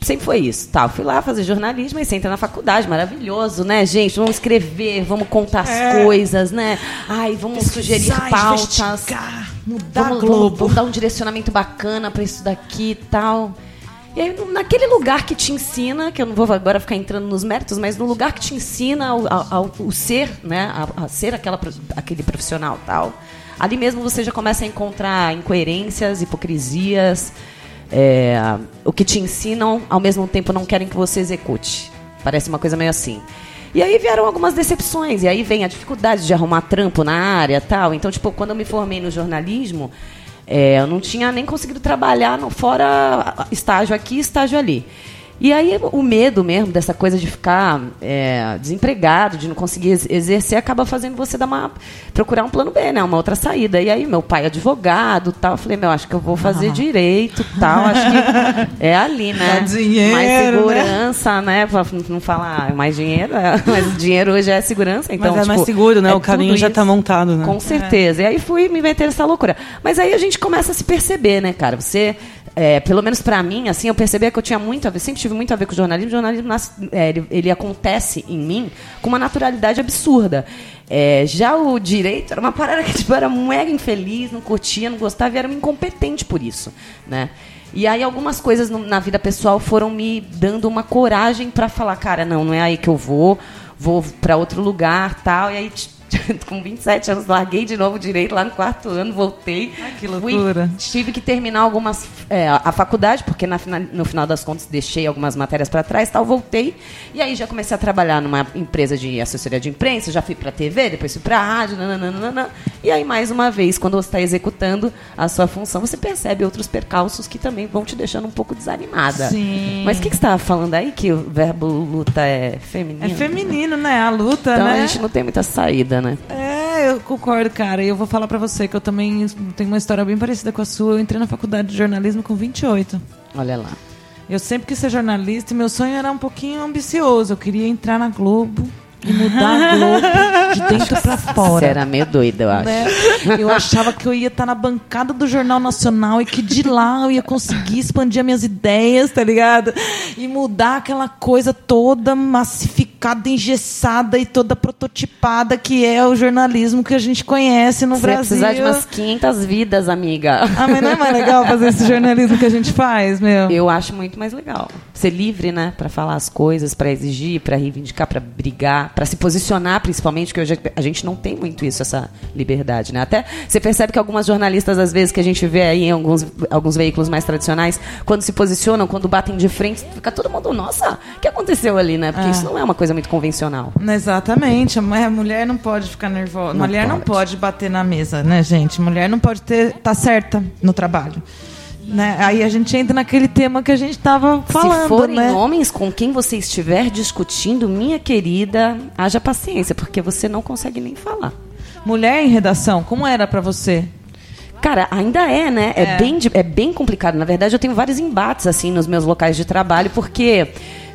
Sempre foi isso. Tá, eu fui lá fazer jornalismo e você entra na faculdade, maravilhoso, né, gente? Vamos escrever, vamos contar as coisas, né? Ai, vamos sugerir Pesquisar, pautas. investigar, mudar Vamos, Globo. vamos, dar um direcionamento bacana para isso daqui e tal. E aí, naquele lugar que te ensina, que eu não vou agora ficar entrando nos méritos, mas no lugar que te ensina ao, ao- ao- o ser, né, a, a ser aquela, aquele profissional tal, ali mesmo você já começa a encontrar incoerências, hipocrisias, é, o que te ensinam, ao mesmo tempo não querem que você execute. Parece uma coisa meio assim. E aí vieram algumas decepções, e aí vem a dificuldade de arrumar trampo na área tal. Então, tipo, quando eu me formei no jornalismo, é, eu não tinha nem conseguido trabalhar no, fora estágio aqui, estágio ali. E aí o medo mesmo dessa coisa de ficar é, desempregado, de não conseguir ex- exercer, acaba fazendo você dar uma, procurar um plano B, né? Uma outra saída. E aí meu pai é advogado tal, eu falei, meu, acho que eu vou fazer direito tal, acho que é ali, né? Dinheiro, mais né? segurança, né? Pra não falar mais dinheiro, é, mas dinheiro hoje é segurança. Então, Mas é mais tipo, seguro, né? é o caminho já isso. tá montado, né? Com certeza. E aí fui me meter nessa loucura. Mas aí a gente começa a se perceber, né, cara? Você, é, pelo menos pra mim, assim, eu percebia que eu tinha muito a ver, sempre tive muito a ver com o jornalismo. O jornalismo, é, ele, ele acontece em mim com uma naturalidade absurda. É, já o direito era uma parada que tipo, era mega infeliz, não curtia, não gostava e era incompetente por isso, né? E aí algumas coisas no- na vida pessoal foram me dando uma coragem pra falar, cara, não, não é aí que eu vou, vou pra outro lugar, tal. E aí com 27 anos larguei de novo o direito lá no quarto ano, voltei. Ai, que Fui- loucura. tive que terminar algumas é, a faculdade porque na no final das contas deixei algumas matérias para trás, tal, voltei e aí já comecei a trabalhar numa empresa de assessoria de imprensa, já fui para TV, depois fui para rádio, nananana, e aí mais uma vez quando você está executando a sua função, você percebe outros percalços que também vão te deixando um pouco desanimada. Sim. Mas o que, que você estava falando aí que o verbo luta é feminino? É feminino, né? A luta, Então né? a gente não tem muita saída, né? É, eu concordo, cara. E eu vou falar pra você que eu também tenho uma história bem parecida com a sua. Eu entrei na faculdade de jornalismo com 28. Olha lá. Eu sempre quis ser jornalista e meu sonho era um pouquinho ambicioso. Eu queria entrar na Globo e mudar a Globo de dentro pra Você fora. era meio doida, eu acho. né? Eu achava que eu ia estar na bancada do Jornal Nacional e que de lá eu ia conseguir expandir as minhas ideias, tá ligado? E mudar aquela coisa toda massificada codificada, engessada e toda prototipada que é o jornalismo que a gente conhece no Você Brasil. precisar de umas 500 vidas, amiga. Ah, mas não é mais legal fazer esse jornalismo que a gente faz, meu? Eu acho muito mais legal. Ser livre, né, Pra falar as coisas, pra exigir, pra reivindicar, pra brigar, pra se posicionar, principalmente, que hoje a gente não tem muito isso, essa liberdade, né? Até você percebe que algumas jornalistas, às vezes, que a gente vê aí em alguns, alguns veículos mais tradicionais, quando se posicionam, quando batem de frente, fica todo mundo, nossa, o que aconteceu ali, né? Porque Ah. isso não é uma coisa muito convencional. Exatamente. A mu- a mulher não pode ficar nervosa. Não mulher não pode. pode bater na mesa, né, gente? Mulher não pode ter tá certa no trabalho. Né? Aí a gente entra naquele tema que a gente estava falando, Se forem né? homens com quem você estiver discutindo, minha querida, haja paciência, porque você não consegue nem falar. Mulher em redação, como era pra você? Cara, ainda é, né? É, É. Bem, é bem complicado. Na verdade, eu tenho vários embates, assim, nos meus locais de trabalho, porque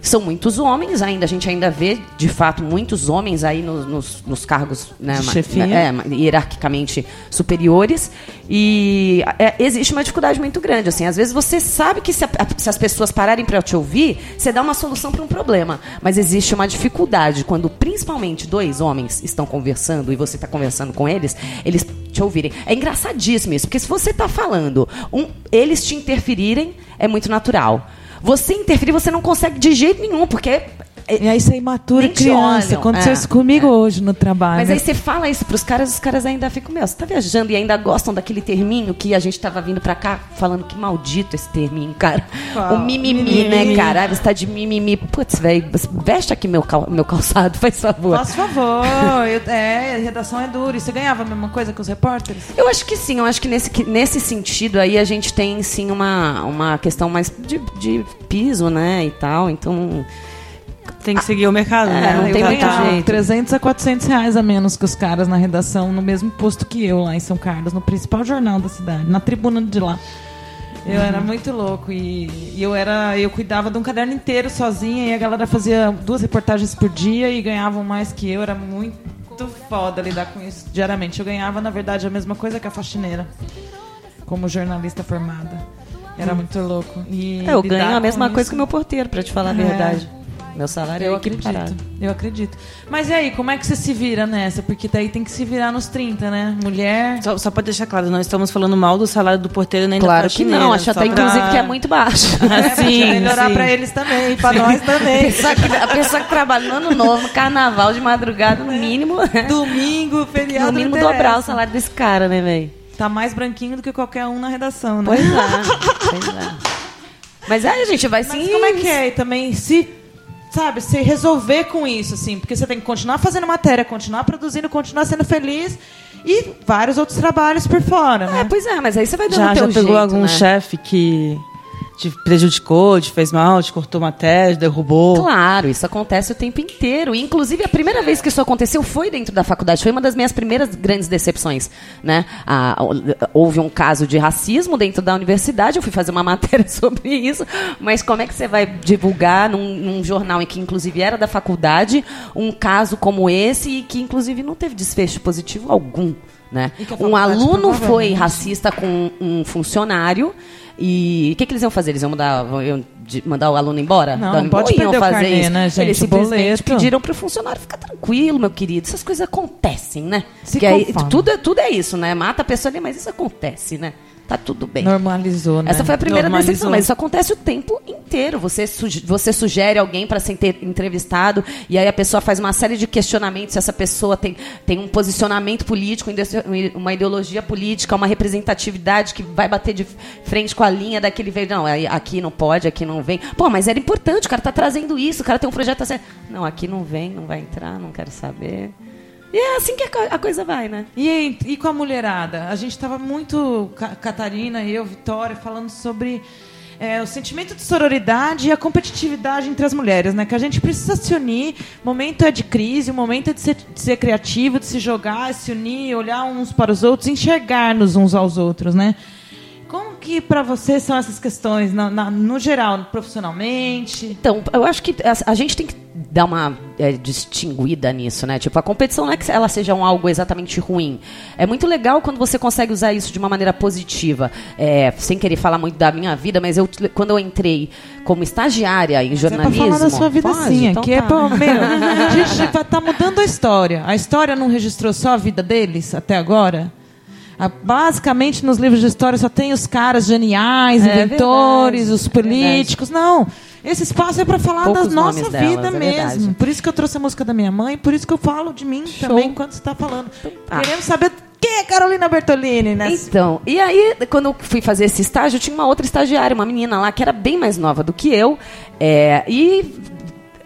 são muitos homens ainda. A gente ainda vê, de fato, muitos homens aí nos, nos- nos cargos né, chefia. é, hierarquicamente superiores. E é, existe uma dificuldade muito grande. Assim, às vezes você sabe que se, a- se as pessoas pararem para te ouvir, você dá uma solução para um problema. Mas existe uma dificuldade quando, principalmente, dois homens estão conversando e você está conversando com eles, eles te ouvirem. É engraçadíssimo isso, porque se você está falando, um, eles te interferirem é muito natural. Você interferir, você não consegue de jeito nenhum, porque. E aí você é Nem te criança. Aconteceu É, isso comigo hoje no trabalho. Mas aí você fala isso pros caras, os caras ainda ficam, meu, você tá viajando e ainda gostam daquele terminho que a gente tava vindo pra cá falando que maldito esse terminho, cara. Qual? O mimimi, Mimimi. né, cara? Ah, Você tá de mimimi. Putz, velho, veste aqui meu, cal- meu calçado, faz favor. Faz favor. eu- é, redação é dura. E você ganhava a mesma coisa que os repórteres? Eu acho que sim, eu acho que nesse, que- nesse sentido aí a gente tem sim uma, uma questão mais de, de piso, né, e tal, então... Tem que seguir o mercado, É, né? não eu tem muito jeito. 300 a 400 reais a menos que os caras na redação, no mesmo posto que eu lá em São Carlos, no principal jornal da cidade, na tribuna de lá. Eu era muito louco e, e eu era eu cuidava de um caderno inteiro sozinha e a galera fazia duas reportagens por dia e ganhavam mais que eu. Era muito foda lidar com isso diariamente. Eu ganhava, na verdade, a mesma coisa que a faxineira, como jornalista formada. Era muito louco. E É, eu ganho a mesma coisa isso- que o meu porteiro, pra te falar a É. verdade. Meu salário eu é equiparado. acredito, eu acredito. Mas e aí, como é que você se vira nessa? Porque daí tem que se virar nos 30, né? Mulher. Só, só pra deixar claro, não estamos falando mal do salário do porteiro nem Claro da que faxineira. não, acho até pra- inclusive que é muito baixo. Sim, melhorar sim. pra eles também, pra nós A também. pessoa, que, a pessoa que trabalha no ano novo, no carnaval, de madrugada, no mínimo. Domingo, feriado. No mínimo dobrar o salário desse cara, né, velho? Tá mais branquinho do que qualquer um na redação, né? Pois é, pois é. Mas aí a gente vai sim. Mas como é que é? E também se, sabe, se resolver com isso, assim, porque você tem que continuar fazendo matéria, continuar produzindo, continuar sendo feliz e vários outros trabalhos por fora, né? É, pois é, mas aí você vai dando Já, teu já pegou jeito, algum né? chefe que te prejudicou, te fez mal, te cortou matéria, te derrubou? Claro, isso acontece o tempo inteiro. Inclusive, a primeira vez que isso aconteceu foi dentro da faculdade. Foi uma das minhas primeiras grandes decepções. Né? Ah, houve um caso de racismo dentro da universidade. Eu fui fazer uma matéria sobre isso. Mas como é que você vai divulgar num, num jornal em que, inclusive, era da faculdade, um caso como esse e que, inclusive, não teve desfecho positivo algum? Né? Um aluno foi racista com um funcionário. E o que, que eles iam fazer? Eles iam mandar, iam mandar o aluno embora? Não, não pode iam perder o fazer carnê, isso. né, gente? Eles O simplesmente boleto. pediram para o funcionário ficar tranquilo, meu querido. Essas coisas acontecem, né? Se que aí, tudo, é, tudo é isso, né? Mata a pessoa ali, mas isso acontece, né? Tá tudo bem. Normalizou, né? Essa foi a primeira Normalizou. decepção, mas isso acontece o tempo inteiro. Você, suge- você sugere alguém para ser entrevistado e aí a pessoa faz uma série de questionamentos se essa pessoa tem, tem um posicionamento político, uma ideologia política, uma representatividade que vai bater de frente com a linha daquele veio. Não, aqui não pode, aqui não vem. Pô, mas era importante, o cara tá trazendo isso, o cara tem um projeto assim. Não, aqui não vem, não vai entrar, não quero saber. E é assim que a co- a coisa vai, né? E, e com a mulherada? A gente estava muito, Ca- Catarina, eu, Vitória, falando sobre é, o sentimento de sororidade e a competitividade entre as mulheres, né? Que a gente precisa se unir. O momento é de crise, o momento é de ser, de ser criativo, de se jogar, se unir, olhar uns para os outros, enxergar-nos uns aos outros, né? Como que para você são essas questões, na- na- no geral, profissionalmente? Então, eu acho que a, a gente tem que dar uma é, distinguida nisso, né? Tipo, a competição não é que ela seja um algo exatamente ruim. É muito legal quando você consegue usar isso de uma maneira positiva. É, sem querer falar muito da minha vida, mas eu, quando eu entrei como estagiária em É jornalismo... pra falar da sua vida Pode? sim, Então aqui é tá. pra, meu, a gente vai tá mudando a história. A história não registrou só a vida deles até agora? Ah, Basicamente, nos livros de história só tem os caras geniais, É inventores, verdade, os é políticos. Não. Esse espaço é para falar Poucos da nossa vida delas, é verdade. mesmo. Por isso que eu trouxe a música da minha mãe, por isso que eu falo de mim também quando você está falando. tá. Queremos saber quem é Carolina Bertolini, né? Então, e aí, quando eu fui fazer esse estágio, tinha uma outra estagiária, uma menina lá, que era bem mais nova do que eu. é, e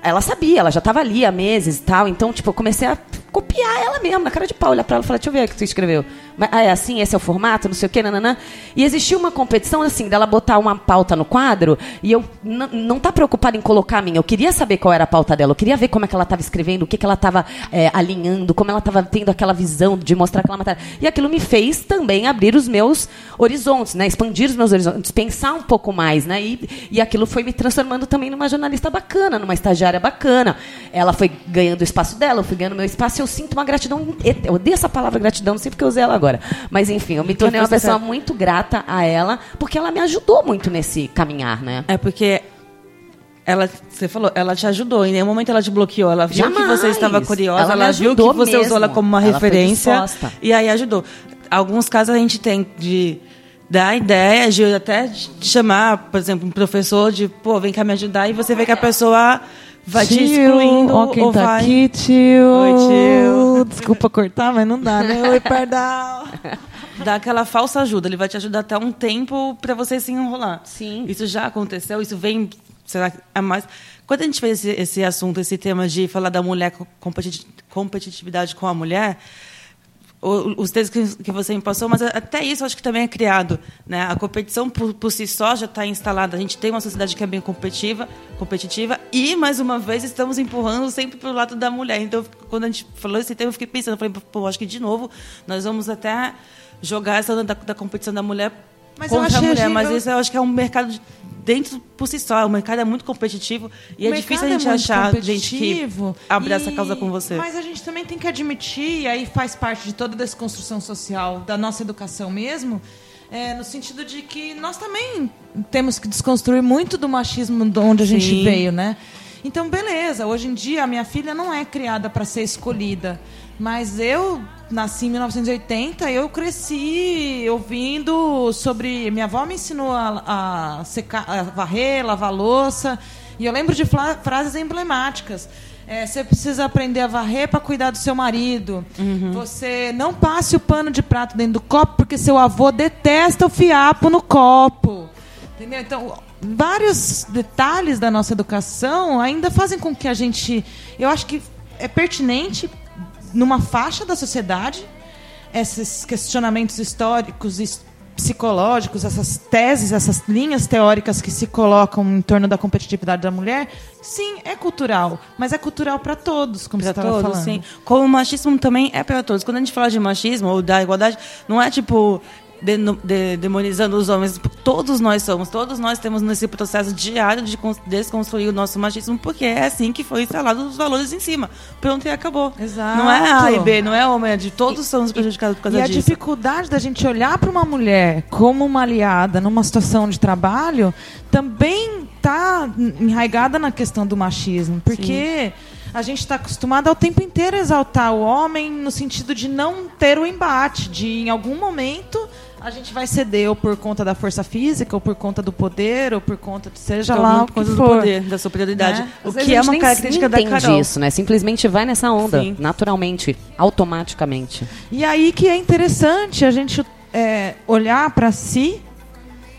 ela sabia, ela já estava ali há meses e tal. Então, tipo, eu comecei a copiar ela mesmo, na cara de pau. Olhar pra ela e falar, deixa eu ver o que tu escreveu. Ah, é assim, esse é o formato, não sei o quê, nananã. E existia uma competição, assim, dela botar uma pauta no quadro e eu não tá preocupada em colocar a minha. Eu queria saber qual era a pauta dela. Eu queria ver como é que ela estava escrevendo, o que, que ela estava alinhando, como ela estava tendo aquela visão de mostrar aquela matéria. E aquilo me fez também abrir os meus horizontes, né? Expandir os meus horizontes, pensar um pouco mais, né? E, e aquilo foi me transformando também numa jornalista bacana, numa estagiária bacana. Ela foi ganhando o espaço dela, eu fui ganhando meu espaço eu sinto uma gratidão. Eu odeio essa palavra gratidão, não sei porque eu usei ela agora. Mas enfim, eu me tornei uma pessoa muito grata a ela, porque ela me ajudou muito nesse caminhar, né? É porque ela, você falou, ela te ajudou. Em nenhum momento ela te bloqueou. Ela viu que Jamais. você estava curiosa, Ela ela, viu que ajudou você usou ela mesmo. como uma Ela referência. E aí ajudou. Alguns casos a gente tem de dar ideia, de até de chamar, por exemplo, um professor de, pô, vem cá me ajudar, e você vê que a pessoa vai te Tio, excluindo ó quem ou tá vai... aqui, tio. Oi, tio. Desculpa cortar, mas não dá, né? Oi, perdão. Dá aquela falsa ajuda. Ele vai te ajudar até um tempo para você se enrolar. Sim. Isso já aconteceu, isso vem, será que é mais... Quando a gente fez esse, esse assunto, esse tema de falar da mulher, co- competi- competitividade com a mulher, os textos que, você me passou, mas até isso acho que também é criado. Né? A competição por, por si só já está instalada. A gente tem uma sociedade que é bem competitiva, competitiva e, mais uma vez, estamos empurrando sempre para o lado da mulher. Então, quando a gente falou esse tema, eu fiquei pensando, eu falei, pô, acho que, de novo, nós vamos até jogar essa da, da competição da mulher Mas contra a mulher. Mas isso eu acho que é um mercado de- dentro por si só. O mercado é muito competitivo e O é difícil a mercado gente é achar gente que competitivo abre essa e- causa com você. Mas a gente também tem que admitir, e aí faz parte de toda a desconstrução social da nossa educação mesmo, é, no sentido de que nós também temos que desconstruir muito do machismo de onde a gente Sim. veio, né? Então, beleza, hoje em dia a minha filha não é criada para ser escolhida. Mas eu nasci em 1980, eu cresci ouvindo sobre. Minha avó me ensinou a, a secar, a varrer, lavar louça. E eu lembro de frases emblemáticas. É, você precisa aprender a varrer para cuidar do seu marido. Você não passe o pano de prato dentro do copo porque seu avô detesta o fiapo no copo. Entendeu? Então, vários detalhes da nossa educação ainda fazem com que a gente. Eu acho que é pertinente numa faixa da sociedade esses questionamentos históricos e psicológicos, essas teses, essas linhas teóricas que se colocam em torno da competitividade da mulher, sim, é cultural, mas é cultural para todos, como você Para estava falando. sim. Como o machismo também é para todos. Quando a gente fala de machismo ou da igualdade, não é tipo de- demonizando os homens. Todos nós somos, todos nós temos nesse processo diário de cons- desconstruir o nosso machismo, porque é assim que foi instalado os valores em cima. Pronto e acabou. Exato. Não é A e B, não é homem, é de todos somos prejudicados por causa E a disso. dificuldade da gente olhar para uma mulher como uma aliada numa situação de trabalho também está enraigada na questão do machismo. Porque a gente está acostumado ao tempo inteiro a exaltar o homem no sentido de não ter o embate, de em algum momento a gente vai ceder ou por conta da força física, ou por conta do poder, ou por conta de seja Então, lá o coisa do poder, da superioridade. Né? O que a é gente uma característica da entende Carol. isso, né? Simplesmente vai nessa onda, Sim. naturalmente, automaticamente. E aí que é interessante a gente é, olhar para si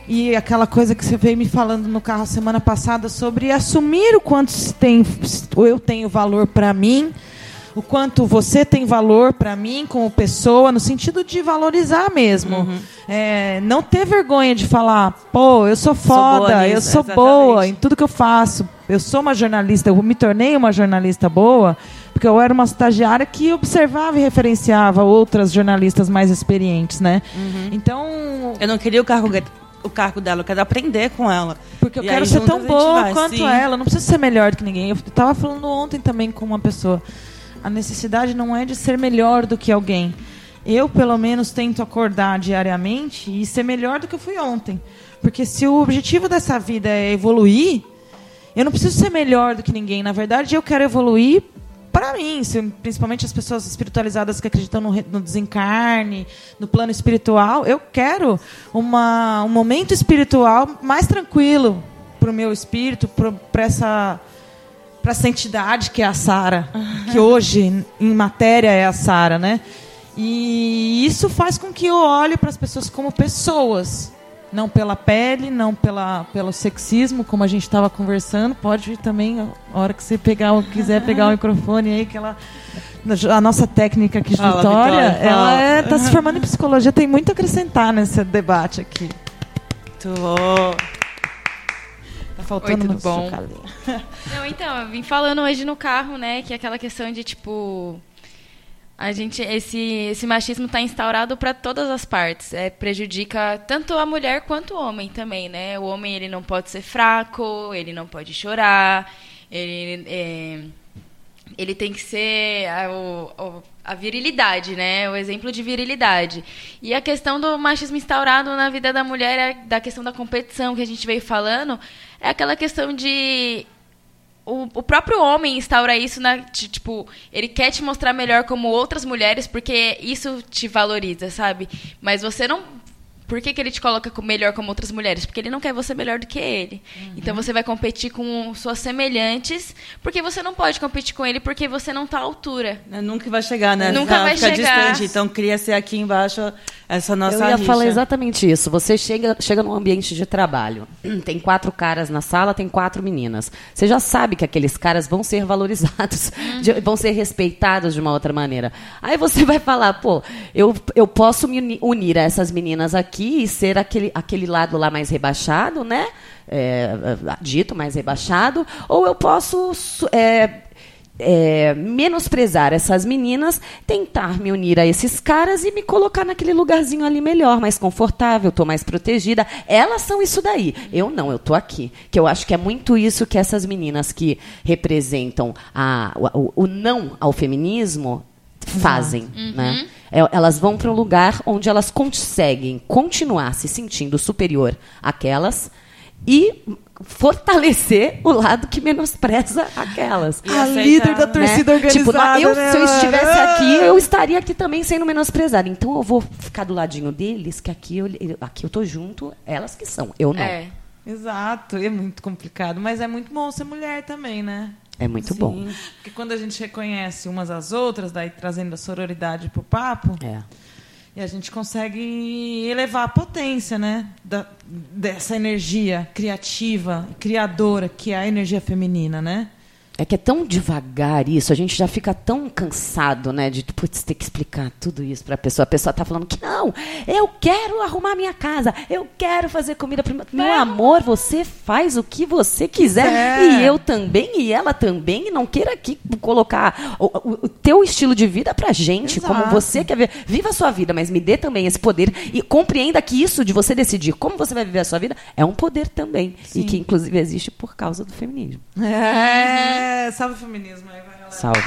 e aquela coisa que você veio me falando no carro semana passada sobre assumir o quanto se tem, eu tenho valor para mim, o quanto você tem valor para mim como pessoa, no sentido de valorizar mesmo. Uhum. É, não ter vergonha de falar, pô, eu sou foda, boa eu nisso, sou exatamente. boa em tudo que eu faço. Eu sou uma jornalista, eu me tornei uma jornalista boa, porque eu era uma estagiária que observava e referenciava outras jornalistas mais experientes, né? Uhum. Então, Eu não queria o cargo o cargo dela, eu quero aprender com ela. Porque eu E quero aí ser tão boa vai, quanto sim. ela. Eu não preciso ser melhor do que ninguém. Eu estava falando ontem também com uma pessoa. A necessidade não é de ser melhor do que alguém. Eu, pelo menos, tento acordar diariamente e ser melhor do que eu fui ontem. Porque se o objetivo dessa vida é evoluir, eu não preciso ser melhor do que ninguém. Na verdade, eu quero evoluir para mim, principalmente as pessoas espiritualizadas que acreditam no, re- no desencarne, no plano espiritual. Eu quero uma, um momento espiritual mais tranquilo para o meu espírito, para essa para essa entidade que é a Sara, que hoje em matéria é a Sara, né? E isso faz com que eu olhe para as pessoas como pessoas, não pela pele, não pela pelo sexismo, como a gente estava conversando. Pode também, a hora que você pegar, o- quiser pegar o microfone aí, que ela a nossa técnica aqui de Fala, Vitória, Vitória, ela está se formando em psicologia, tem muito a acrescentar nesse debate aqui. Muito bom. Tá faltando tudo no bom? Não, então, eu vim falando hoje no carro, né, que é aquela questão de tipo a gente esse esse machismo está instaurado para todas as partes. É prejudica tanto a mulher quanto o homem também, né? O homem ele não pode ser fraco, ele não pode chorar, ele é, ele tem que ser a, o- o- a virilidade, né? O exemplo de virilidade. E a questão do machismo instaurado na vida da mulher, é da questão da competição que a gente veio falando, é aquela questão de o, o próprio homem instaura isso na ti- tipo ele quer te mostrar melhor como outras mulheres porque isso te valoriza sabe? Mas você não por que, que ele te coloca co- melhor como outras mulheres? Porque ele não quer você melhor do que ele. Então você vai competir com suas semelhantes, porque você não pode competir com ele porque você não está à altura. Né, Nunca vai chegar, né? Nunca vai fica chegar. distante. Então cria-se aqui embaixo essa nossa Eu ia rixa. falar exatamente isso. Você chega, chega num ambiente de trabalho. Tem quatro caras na sala, tem quatro meninas. Você já sabe que aqueles caras vão ser valorizados, de- vão ser respeitados de uma outra maneira. Aí você vai falar, pô, eu, eu posso me uni- unir a essas meninas aqui e ser aquele, aquele lado lá mais rebaixado, né? É, é, dito mais rebaixado. Ou eu posso. é, é, menosprezar essas meninas, tentar me unir a esses caras e me colocar naquele lugarzinho ali melhor, mais confortável, tô mais protegida. Elas são isso daí. Eu não, eu tô aqui. Que eu acho que é muito isso que essas meninas que representam a, o, o não ao feminismo fazem, né? É, Elas vão para um lugar onde elas conseguem continuar se sentindo superior àquelas e fortalecer o lado que menospreza aquelas. A aceitar, líder da né? torcida organizada. Tipo, eu, né, se eu mano? estivesse aqui, eu estaria aqui também sendo menosprezada. Então eu vou ficar do ladinho deles, que aqui eu, aqui eu tô junto, elas que são, eu não. É, É. Exato, é muito complicado, mas é muito bom ser mulher também, né? Muito bom. Porque quando a gente reconhece umas às outras, daí trazendo a sororidade pro papo, É. e a gente consegue elevar a potência, né? Da, dessa energia criativa, criadora, que é a energia feminina, né? É que é tão devagar isso, a gente já fica tão cansado, né, de putz, ter que explicar tudo isso para a pessoa. A pessoa tá falando que não, eu quero arrumar minha casa, eu quero fazer comida para meu amor, você faz o que você quiser É. e eu também e ela também, e não queira aqui colocar o, o- o teu estilo de vida pra gente, como Exato. você quer ver. Viva a sua vida, mas me dê também esse poder e compreenda que isso de você decidir como você vai viver a sua vida é um poder também e que inclusive existe por causa do feminismo. É, salve o feminismo aí, vai, galera. Salve.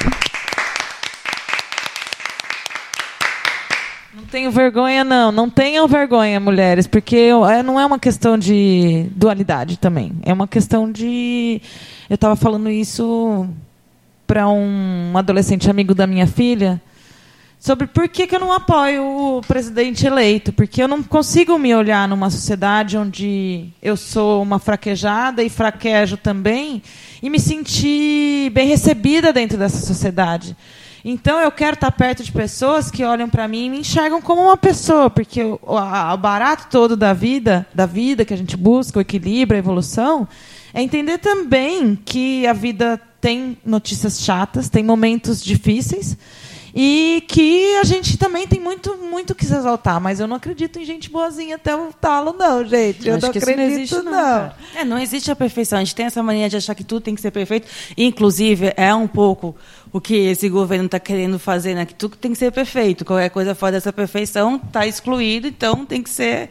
Não tenho vergonha, não. Não tenham vergonha, mulheres, porque eu- é, não é uma questão de dualidade também. É uma questão de. Eu estava falando isso para um adolescente amigo da minha filha sobre por que, que eu não apoio o presidente eleito. Porque eu não consigo me olhar numa sociedade onde eu sou uma fraquejada e fraquejo também e me sentir bem recebida dentro dessa sociedade. Então eu quero estar perto de pessoas que olham para mim e me enxergam como uma pessoa, porque o, o barato todo da vida, da vida que a gente busca, o equilíbrio, a evolução, é entender também que a vida tem notícias chatas, tem momentos difíceis e que a gente também tem muito muito que se exaltar, mas eu não acredito em gente boazinha até o talo não, gente. Eu Acho não que isso não acredito existe, não, não. É, não existe a perfeição. A gente tem essa mania de achar que tudo tem que ser perfeito. Inclusive, é um pouco o que esse governo está querendo fazer, né? Que tudo tem que ser perfeito. Qualquer coisa fora dessa perfeição está excluído, então tem que ser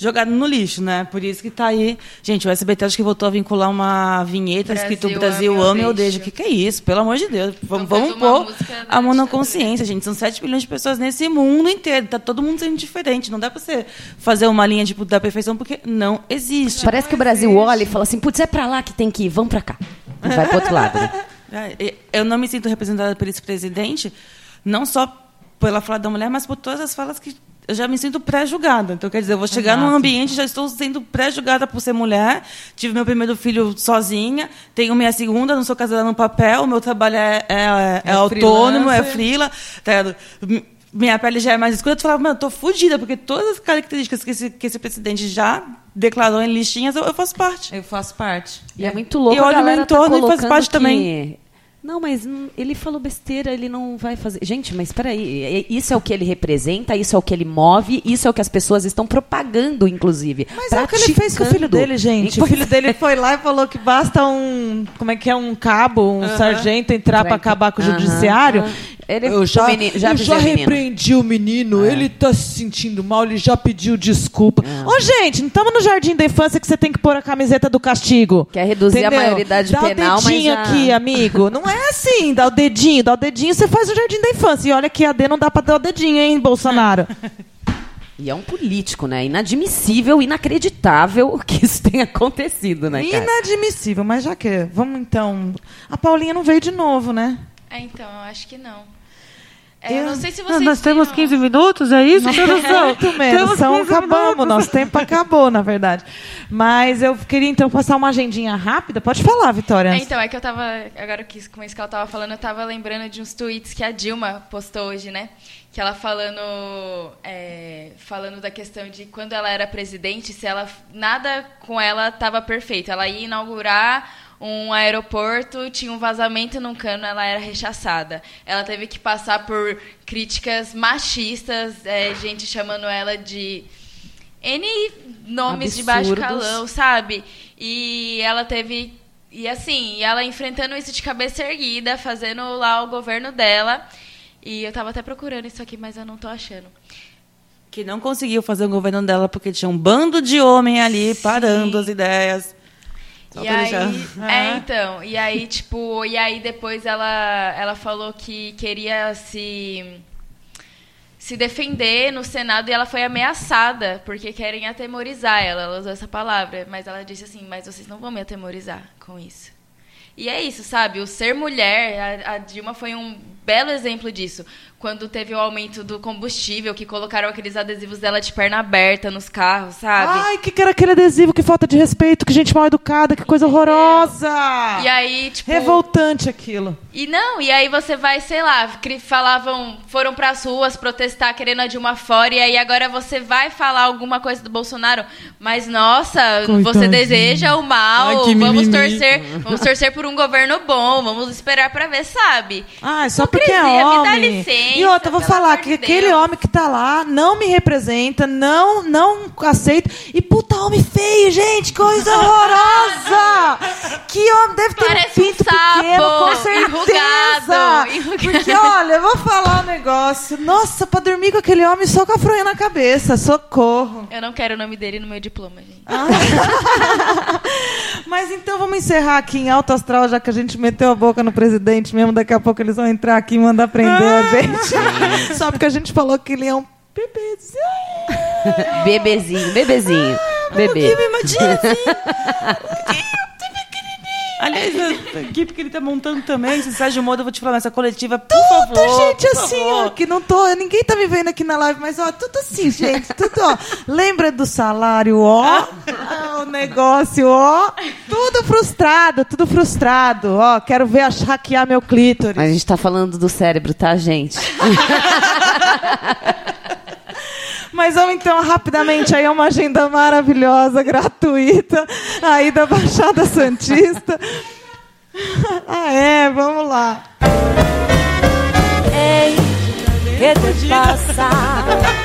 jogado no lixo, né? Por isso que tá aí. Gente, o SBT acho que voltou a vincular uma vinheta Brasil, escrito Brasil ame ou deixa. O que, que é isso? Pelo amor de Deus. Vamos, vamos pôr a mão na consciência, gente. São 7 milhões de pessoas nesse mundo inteiro. Tá todo mundo sendo diferente. Não dá pra você fazer uma linha tipo, da perfeição, porque não existe. Parece que o Brasil olha e fala assim, putz, é pra lá que tem que ir, vamos pra cá. E vai pro outro lado, né? Eu não me sinto representada por esse presidente, não só pela fala da mulher, mas por todas as falas que eu já me sinto pré-julgada. Então, quer dizer, eu vou chegar num ambiente já estou sendo pré-julgada por ser mulher. Tive meu primeiro filho sozinha, tenho minha segunda, não sou casada no papel, meu trabalho é, é, é autônomo, é frila. tá minha pele já é mais escura. Tu falava, mano, eu tô fudida, porque todas as características que esse, que esse presidente já declarou em listinhas, eu, eu faço parte. Eu faço parte. E é muito louco E olha o meu entorno tá e faz parte que... também. Não, mas ele falou besteira, ele não vai fazer. Gente, mas peraí, isso é o que ele representa, isso é o que ele move, isso é o que as pessoas estão propagando, inclusive. Mas é o que ele fez com o filho praticando. dele, gente. O filho dele foi lá e falou que basta um. Como é que é? Um cabo, um sargento entrar pra acabar com o judiciário. aham. Ele- eu já, o menino- já eu já o menino. repreendi o menino, ele tá se sentindo mal, ele já pediu desculpa. Ah. Ô, gente, não estamos no jardim da infância que você tem que pôr a camiseta do castigo. Quer reduzir a Entendeu? maioridade dá penal, o mas dedinho já- aqui, amigo. Não é assim, dá o dedinho, dá o dedinho, você faz o jardim da infância. E olha que a D não dá pra dar o dedinho, hein, Bolsonaro? E é um político, né? Inadmissível, inacreditável que isso tenha acontecido, né, cara? Inadmissível, mas já que. Vamos então. A Paulinha não veio de novo, né? É, então, eu acho que não. É, eu não sei se Ah, vocês Nós temos viram- 15 minutos, é isso, produção? Muito menos. Temos São, 15 acabamos, minutos. nosso tempo acabou, na verdade. Mas eu queria então passar uma agendinha rápida. Pode falar, Vitória. É, então, é que eu tava. Agora que com isso que ela tava falando, eu tava lembrando de uns tweets que a Dilma postou hoje, né? Que ela falando. é, falando da questão de quando ela era presidente, se ela. Nada com ela tava perfeito. Ela ia inaugurar um aeroporto, tinha um vazamento num cano, ela era rechaçada. Ela teve que passar por críticas machistas, é, gente chamando ela de. N nomes de baixo Absurdos. calão, sabe? E ela teve. E assim, e ela enfrentando isso de cabeça erguida, fazendo lá o governo dela. E eu tava até procurando isso aqui, mas eu não tô achando. Que não conseguiu fazer o governo dela porque tinha um bando de homem ali parando as ideias. Só e aí, é, então, e aí, tipo, e aí depois ela, ela falou que queria se se defender no Senado e ela foi ameaçada porque querem atemorizar ela. Ela usou essa palavra, mas ela disse assim: "Mas vocês não vão me atemorizar com isso". E é isso, sabe? O ser mulher, a, a Dilma foi um belo exemplo disso. Quando teve o aumento do combustível, que colocaram aqueles adesivos dela de perna aberta nos carros, sabe? Ai, que que era aquele adesivo, que falta de respeito, que gente mal educada, que coisa horrorosa. E aí, tipo. Revoltante aquilo. E não, e aí você vai, sei lá, falavam, foram pras ruas protestar querendo a Dilma fora, e aí agora você vai falar alguma coisa do Bolsonaro, mas nossa, você deseja o mal, Ai, que vamos torcer, vamos torcer por um governo bom, vamos esperar pra ver, sabe? Ah, só porque é Hipocrisia, me dá homem. E outra, eu vou falar que de aquele Deus. homem que tá lá não me representa, não, não aceita. E puta homem feio, gente, coisa horrorosa! que homem deve ter Parece um um pinto sapo, pequeno, com certeza. enrugado, enrugado. Porque olha, negócio. Nossa, pra dormir com aquele homem só com a fronha na cabeça, socorro. Eu não quero o nome dele no meu diploma, gente. Mas então vamos encerrar aqui em alto astral, já que a gente meteu a boca no presidente mesmo. Daqui a pouco eles vão entrar aqui e mandar prender a gente. Só porque a gente falou que ele é um bebezinho. Bebezinho, bebezinho. Bebê. Aliás, a equipe que ele tá montando também, esse Sérgio Moro, eu vou te falar nessa coletiva, por Tudo, favor. gente, por assim, favor. ó, que não tô. Ninguém tá me vendo aqui na live, mas ó, tudo assim, gente. Tudo, ó. Lembra do salário, ó. Ah, o negócio, ó. Tudo frustrado, tudo frustrado. Ó, quero ver a hackear meu clítoris. A gente tá falando do cérebro, tá, gente? Mas vamos então rapidamente aí é uma agenda maravilhosa, gratuita, aí da Baixada Santista. Ah, é, vamos lá. Ei, ¿qué te pasa?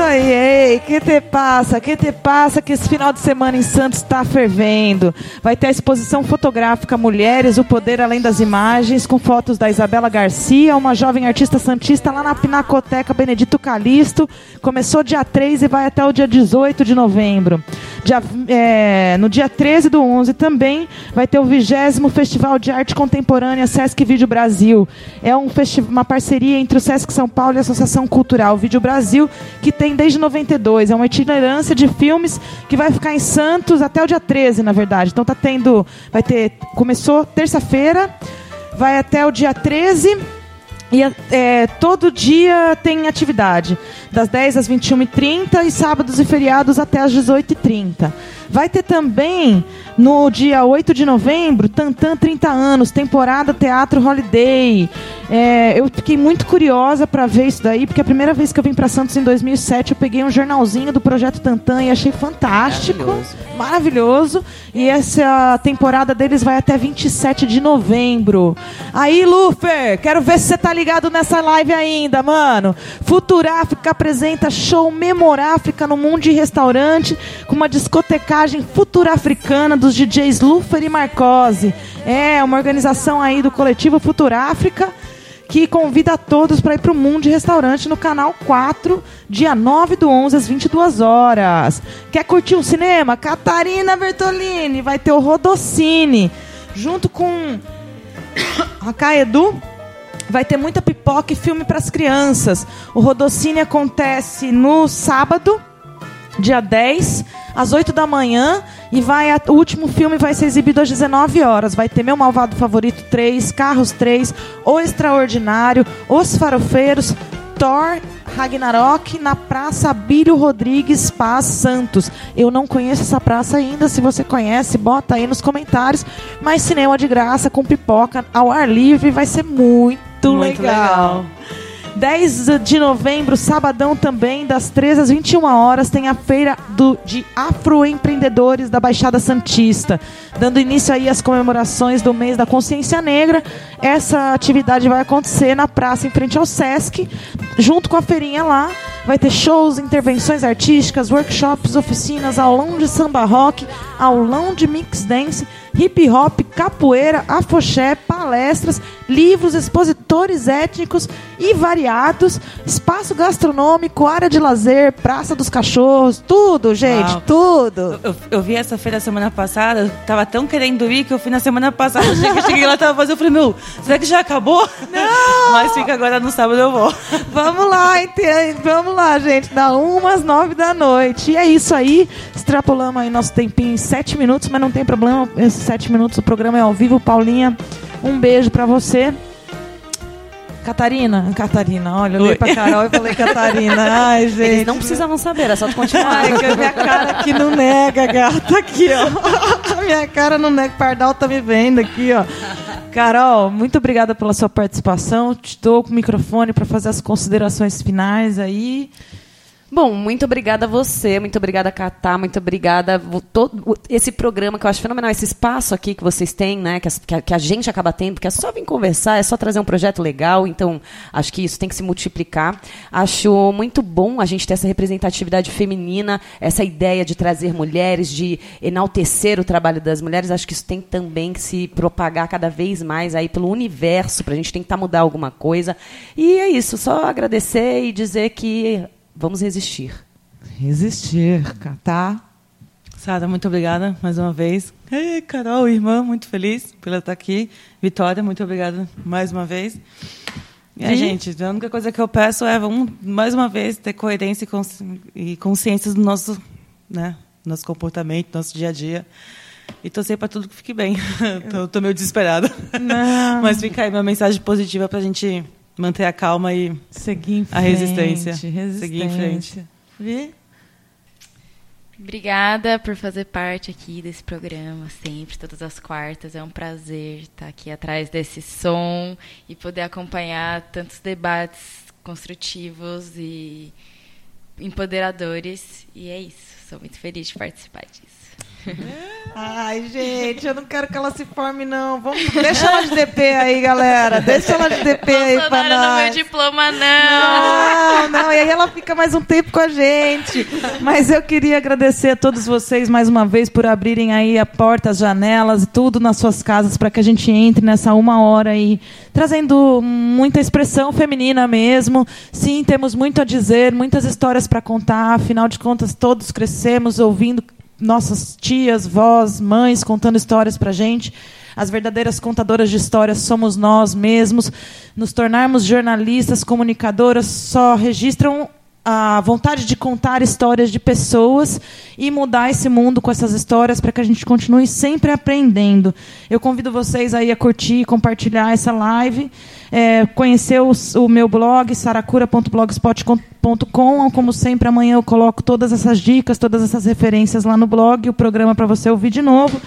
Isso aí, ei, que te passa, que te passa que esse final de semana em Santos está fervendo. Vai ter a exposição fotográfica Mulheres, o Poder Além das Imagens, com fotos da Isabela Garcia, uma jovem artista santista lá na Pinacoteca Benedito Calixto. Começou dia 3 e vai até o dia 18 de novembro. Dia, é, no dia 13 do 11 também vai ter o 20 Festival de Arte Contemporânea Sesc Vídeo Brasil. É um uma parceria entre o Sesc São Paulo e a Associação Cultural Vídeo Brasil, que tem desde 92. É uma itinerância de filmes que vai ficar em Santos até o dia 13, na verdade. Então tá tendo. Vai ter. Começou terça-feira, vai até o dia 13. E é, todo dia tem atividade, das 10 às 21h30 e sábados e feriados até às 18h30. Vai ter também, no dia 8 de novembro, Tantan 30 anos, temporada Teatro Holiday. É, eu fiquei muito curiosa para ver isso daí, porque a primeira vez que eu vim para Santos em 2007, eu peguei um jornalzinho do Projeto Tantan e achei fantástico, maravilhoso. E essa temporada deles vai até 27 de novembro. Aí, Lufer, quero ver se você tá ligado nessa live ainda, mano. Futuráfrica apresenta show Memoráfrica no Mundo de Restaurante, com uma discotecagem futurafricana dos DJs Lufer e Marcose. É, uma organização aí do coletivo Futuráfrica que convida a todos para ir para o Mundo de Restaurante no canal 4, dia 9 do 11 às 22 horas. Quer curtir um cinema? Catarina Bertolini vai ter o Rodocine junto com a Caedu. Vai ter muita pipoca e filme para as crianças. O Rodocine acontece no sábado, dia 10, às 8 da manhã. E vai o último filme vai ser exibido às 19 horas. Vai ter Meu Malvado Favorito 3, Carros 3, O Extraordinário, Os Farofeiros, Thor, Ragnarok, na Praça Abílio Rodrigues Paz Santos. Eu não conheço essa praça ainda. Se você conhece, bota aí nos comentários. Mas cinema de graça, com pipoca, ao ar livre, vai ser muito, Muito legal. legal. 10 de novembro, sabadão também, das 13 às 21 horas, tem a feira do, de afroempreendedores da Baixada Santista. Dando início aí às comemorações do mês da consciência negra. Essa atividade vai acontecer na praça em frente ao Sesc, junto com a feirinha lá. Vai ter shows, intervenções artísticas, workshops, oficinas, aulão de samba rock, aulão de mix dance, hip hop, capoeira, afoxé, palestras, livros, expositores étnicos e variados, espaço gastronômico, área de lazer, praça dos cachorros, tudo, gente, Uau. tudo. Eu, eu vi essa feira semana passada, eu tava tão querendo ir que eu fui na semana passada. Eu cheguei, cheguei lá, tava fazendo, eu falei, meu, será que já acabou? Não! Mas fica agora no sábado eu vou. Vamos lá, ente- vamos lá, gente. Da 1 às 9 da noite. E é isso aí. Extrapolamos aí nosso tempinho em 7 minutos, mas não tem problema. 7 minutos o programa é ao vivo. Paulinha, um beijo pra você. Catarina, Catarina, olha, eu olhei pra Carol e falei Catarina. Ai, gente. Eles não precisavam saber, era só continuar. Ai, que a minha cara aqui não nega, gata. Aqui, ó. A minha cara não nega. Pardal tá me vendo aqui, ó. Carol, muito obrigada pela sua participação. Te dou o microfone para fazer as considerações finais aí. Bom, muito obrigada a você, muito obrigada, Catá, muito obrigada. Todo, esse programa que eu acho fenomenal, esse espaço aqui que vocês têm, né? Que a, que a gente acaba tendo, porque é só vir conversar, é só trazer um projeto legal. Então, acho que isso tem que se multiplicar. Acho muito bom a gente ter essa representatividade feminina, essa ideia de trazer mulheres, de enaltecer o trabalho das mulheres. Acho que isso tem também que se propagar cada vez mais aí pelo universo, para a gente tentar mudar alguma coisa. E é isso, só agradecer e dizer que vamos resistir. Resistir, tá? Sara, muito obrigada mais uma vez. Ei, Carol, irmã, muito feliz por ela estar aqui. Vitória, muito obrigada mais uma vez. E, a E? gente, a única coisa que eu peço é, vamos, mais uma vez, ter coerência e, consci- e consciência do nosso, né, nosso comportamento, nosso dia a dia. E torcer para tudo que fique bem. tô meio desesperada. Não. Mas fica aí uma mensagem positiva para a gente manter a calma e Seguir em frente. A resistência. resistência. Seguir em frente. Vi? Obrigada por fazer parte aqui desse programa, sempre, todas as quartas. É um prazer estar aqui atrás desse som e poder acompanhar tantos debates construtivos e empoderadores. E é isso. Sou muito feliz de participar disso. Ai, gente, eu não quero que ela se forme, não. Vamos, deixa ela de DP aí, galera. Deixa ela de DP aí pra Bolsonaro no meu nós. diploma, não. Não, não, e aí ela fica mais um tempo com a gente. Mas eu queria agradecer a todos vocês mais uma vez por abrirem aí a porta, as janelas, tudo nas suas casas para que a gente entre nessa uma hora aí, trazendo muita expressão feminina mesmo. Sim, temos muito a dizer, muitas histórias para contar. Afinal de contas, todos crescemos ouvindo nossas tias, vós, mães contando histórias pra gente. As verdadeiras contadoras de histórias somos nós mesmos. Nos tornarmos jornalistas, comunicadoras, só registram a vontade de contar histórias de pessoas e mudar esse mundo com essas histórias para que a gente continue sempre aprendendo. Eu convido vocês aí a curtir compartilhar essa live, é, conhecer os- o meu blog, saracura.blogspot.com. Como sempre, amanhã eu coloco todas essas dicas, todas essas referências lá no blog, o programa para você ouvir de novo.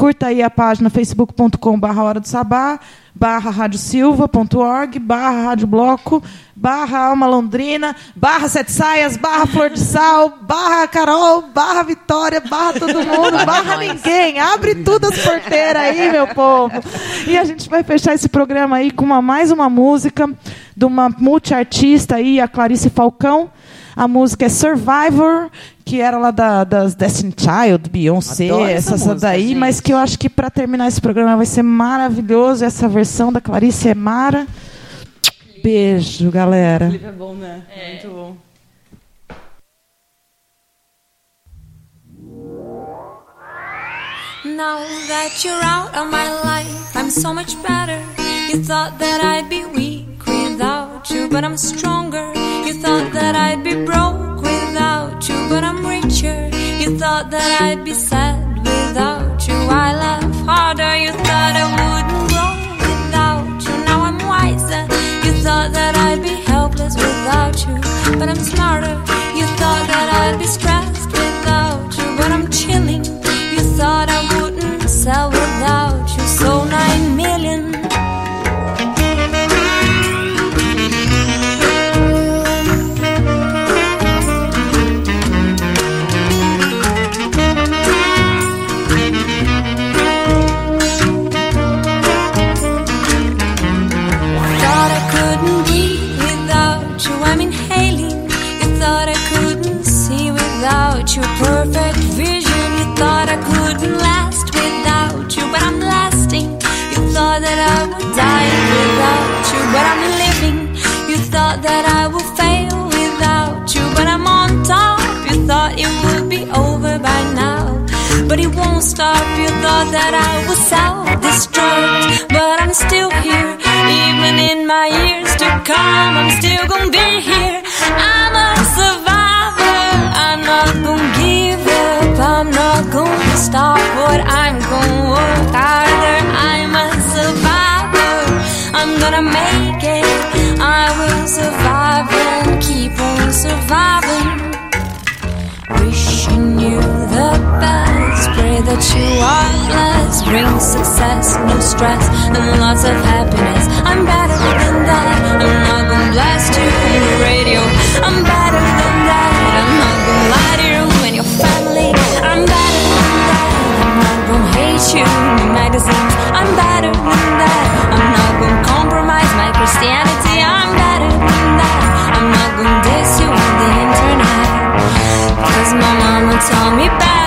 Curta aí a página facebook.com barra Hora do Sabá, barra radiosilva.org, barra Rádio Bloco, barra Alma Londrina, barra Sete Saias, barra Flor de Sal, barra Carol, barra Vitória, barra todo mundo, barra ninguém. Abre tudo as porteiras aí, meu povo. E a gente vai fechar esse programa aí com uma, mais uma música de uma multiartista aí, a Clarice Falcão. A música é Survivor, que era lá da, das Destiny Child, Beyoncé, Adoro essa essa, música, daí, gente. mas que eu acho que para terminar esse programa vai ser maravilhoso. Essa versão da Clarice é mara. Beijo, galera. O clipe é bom, né? Muito bom. Now that you're out of my life, I'm so much better. You thought that I'd be weak without you, but I'm stronger. You thought that I'd be broke without you, but I'm richer. You thought that I'd be sad without you. I laugh harder. You thought I wouldn't grow without you. Now I'm wiser. You thought that I'd be helpless without you, but I'm smarter. You thought that I'd be stressed but I'm still here. Even in my years to come, I'm still gonna be here. I'm a survivor. I'm not gonna give up. I'm not gonna stop. What I'm gonna work harder. I'm a survivor. I'm gonna make it. I will survive and keep on surviving. Wishing you the best. That you are blessed. Bring success, no stress, and lots of happiness. I'm better than that. I'm not gonna blast you on the radio. I'm better than that. I'm not gonna lie to you and your family. I'm better than that. I'm not gonna hate you in magazines. I'm better than that. I'm not gonna compromise my Christianity. I'm better than that. I'm not gonna diss you on the internet. Cause my mama told me better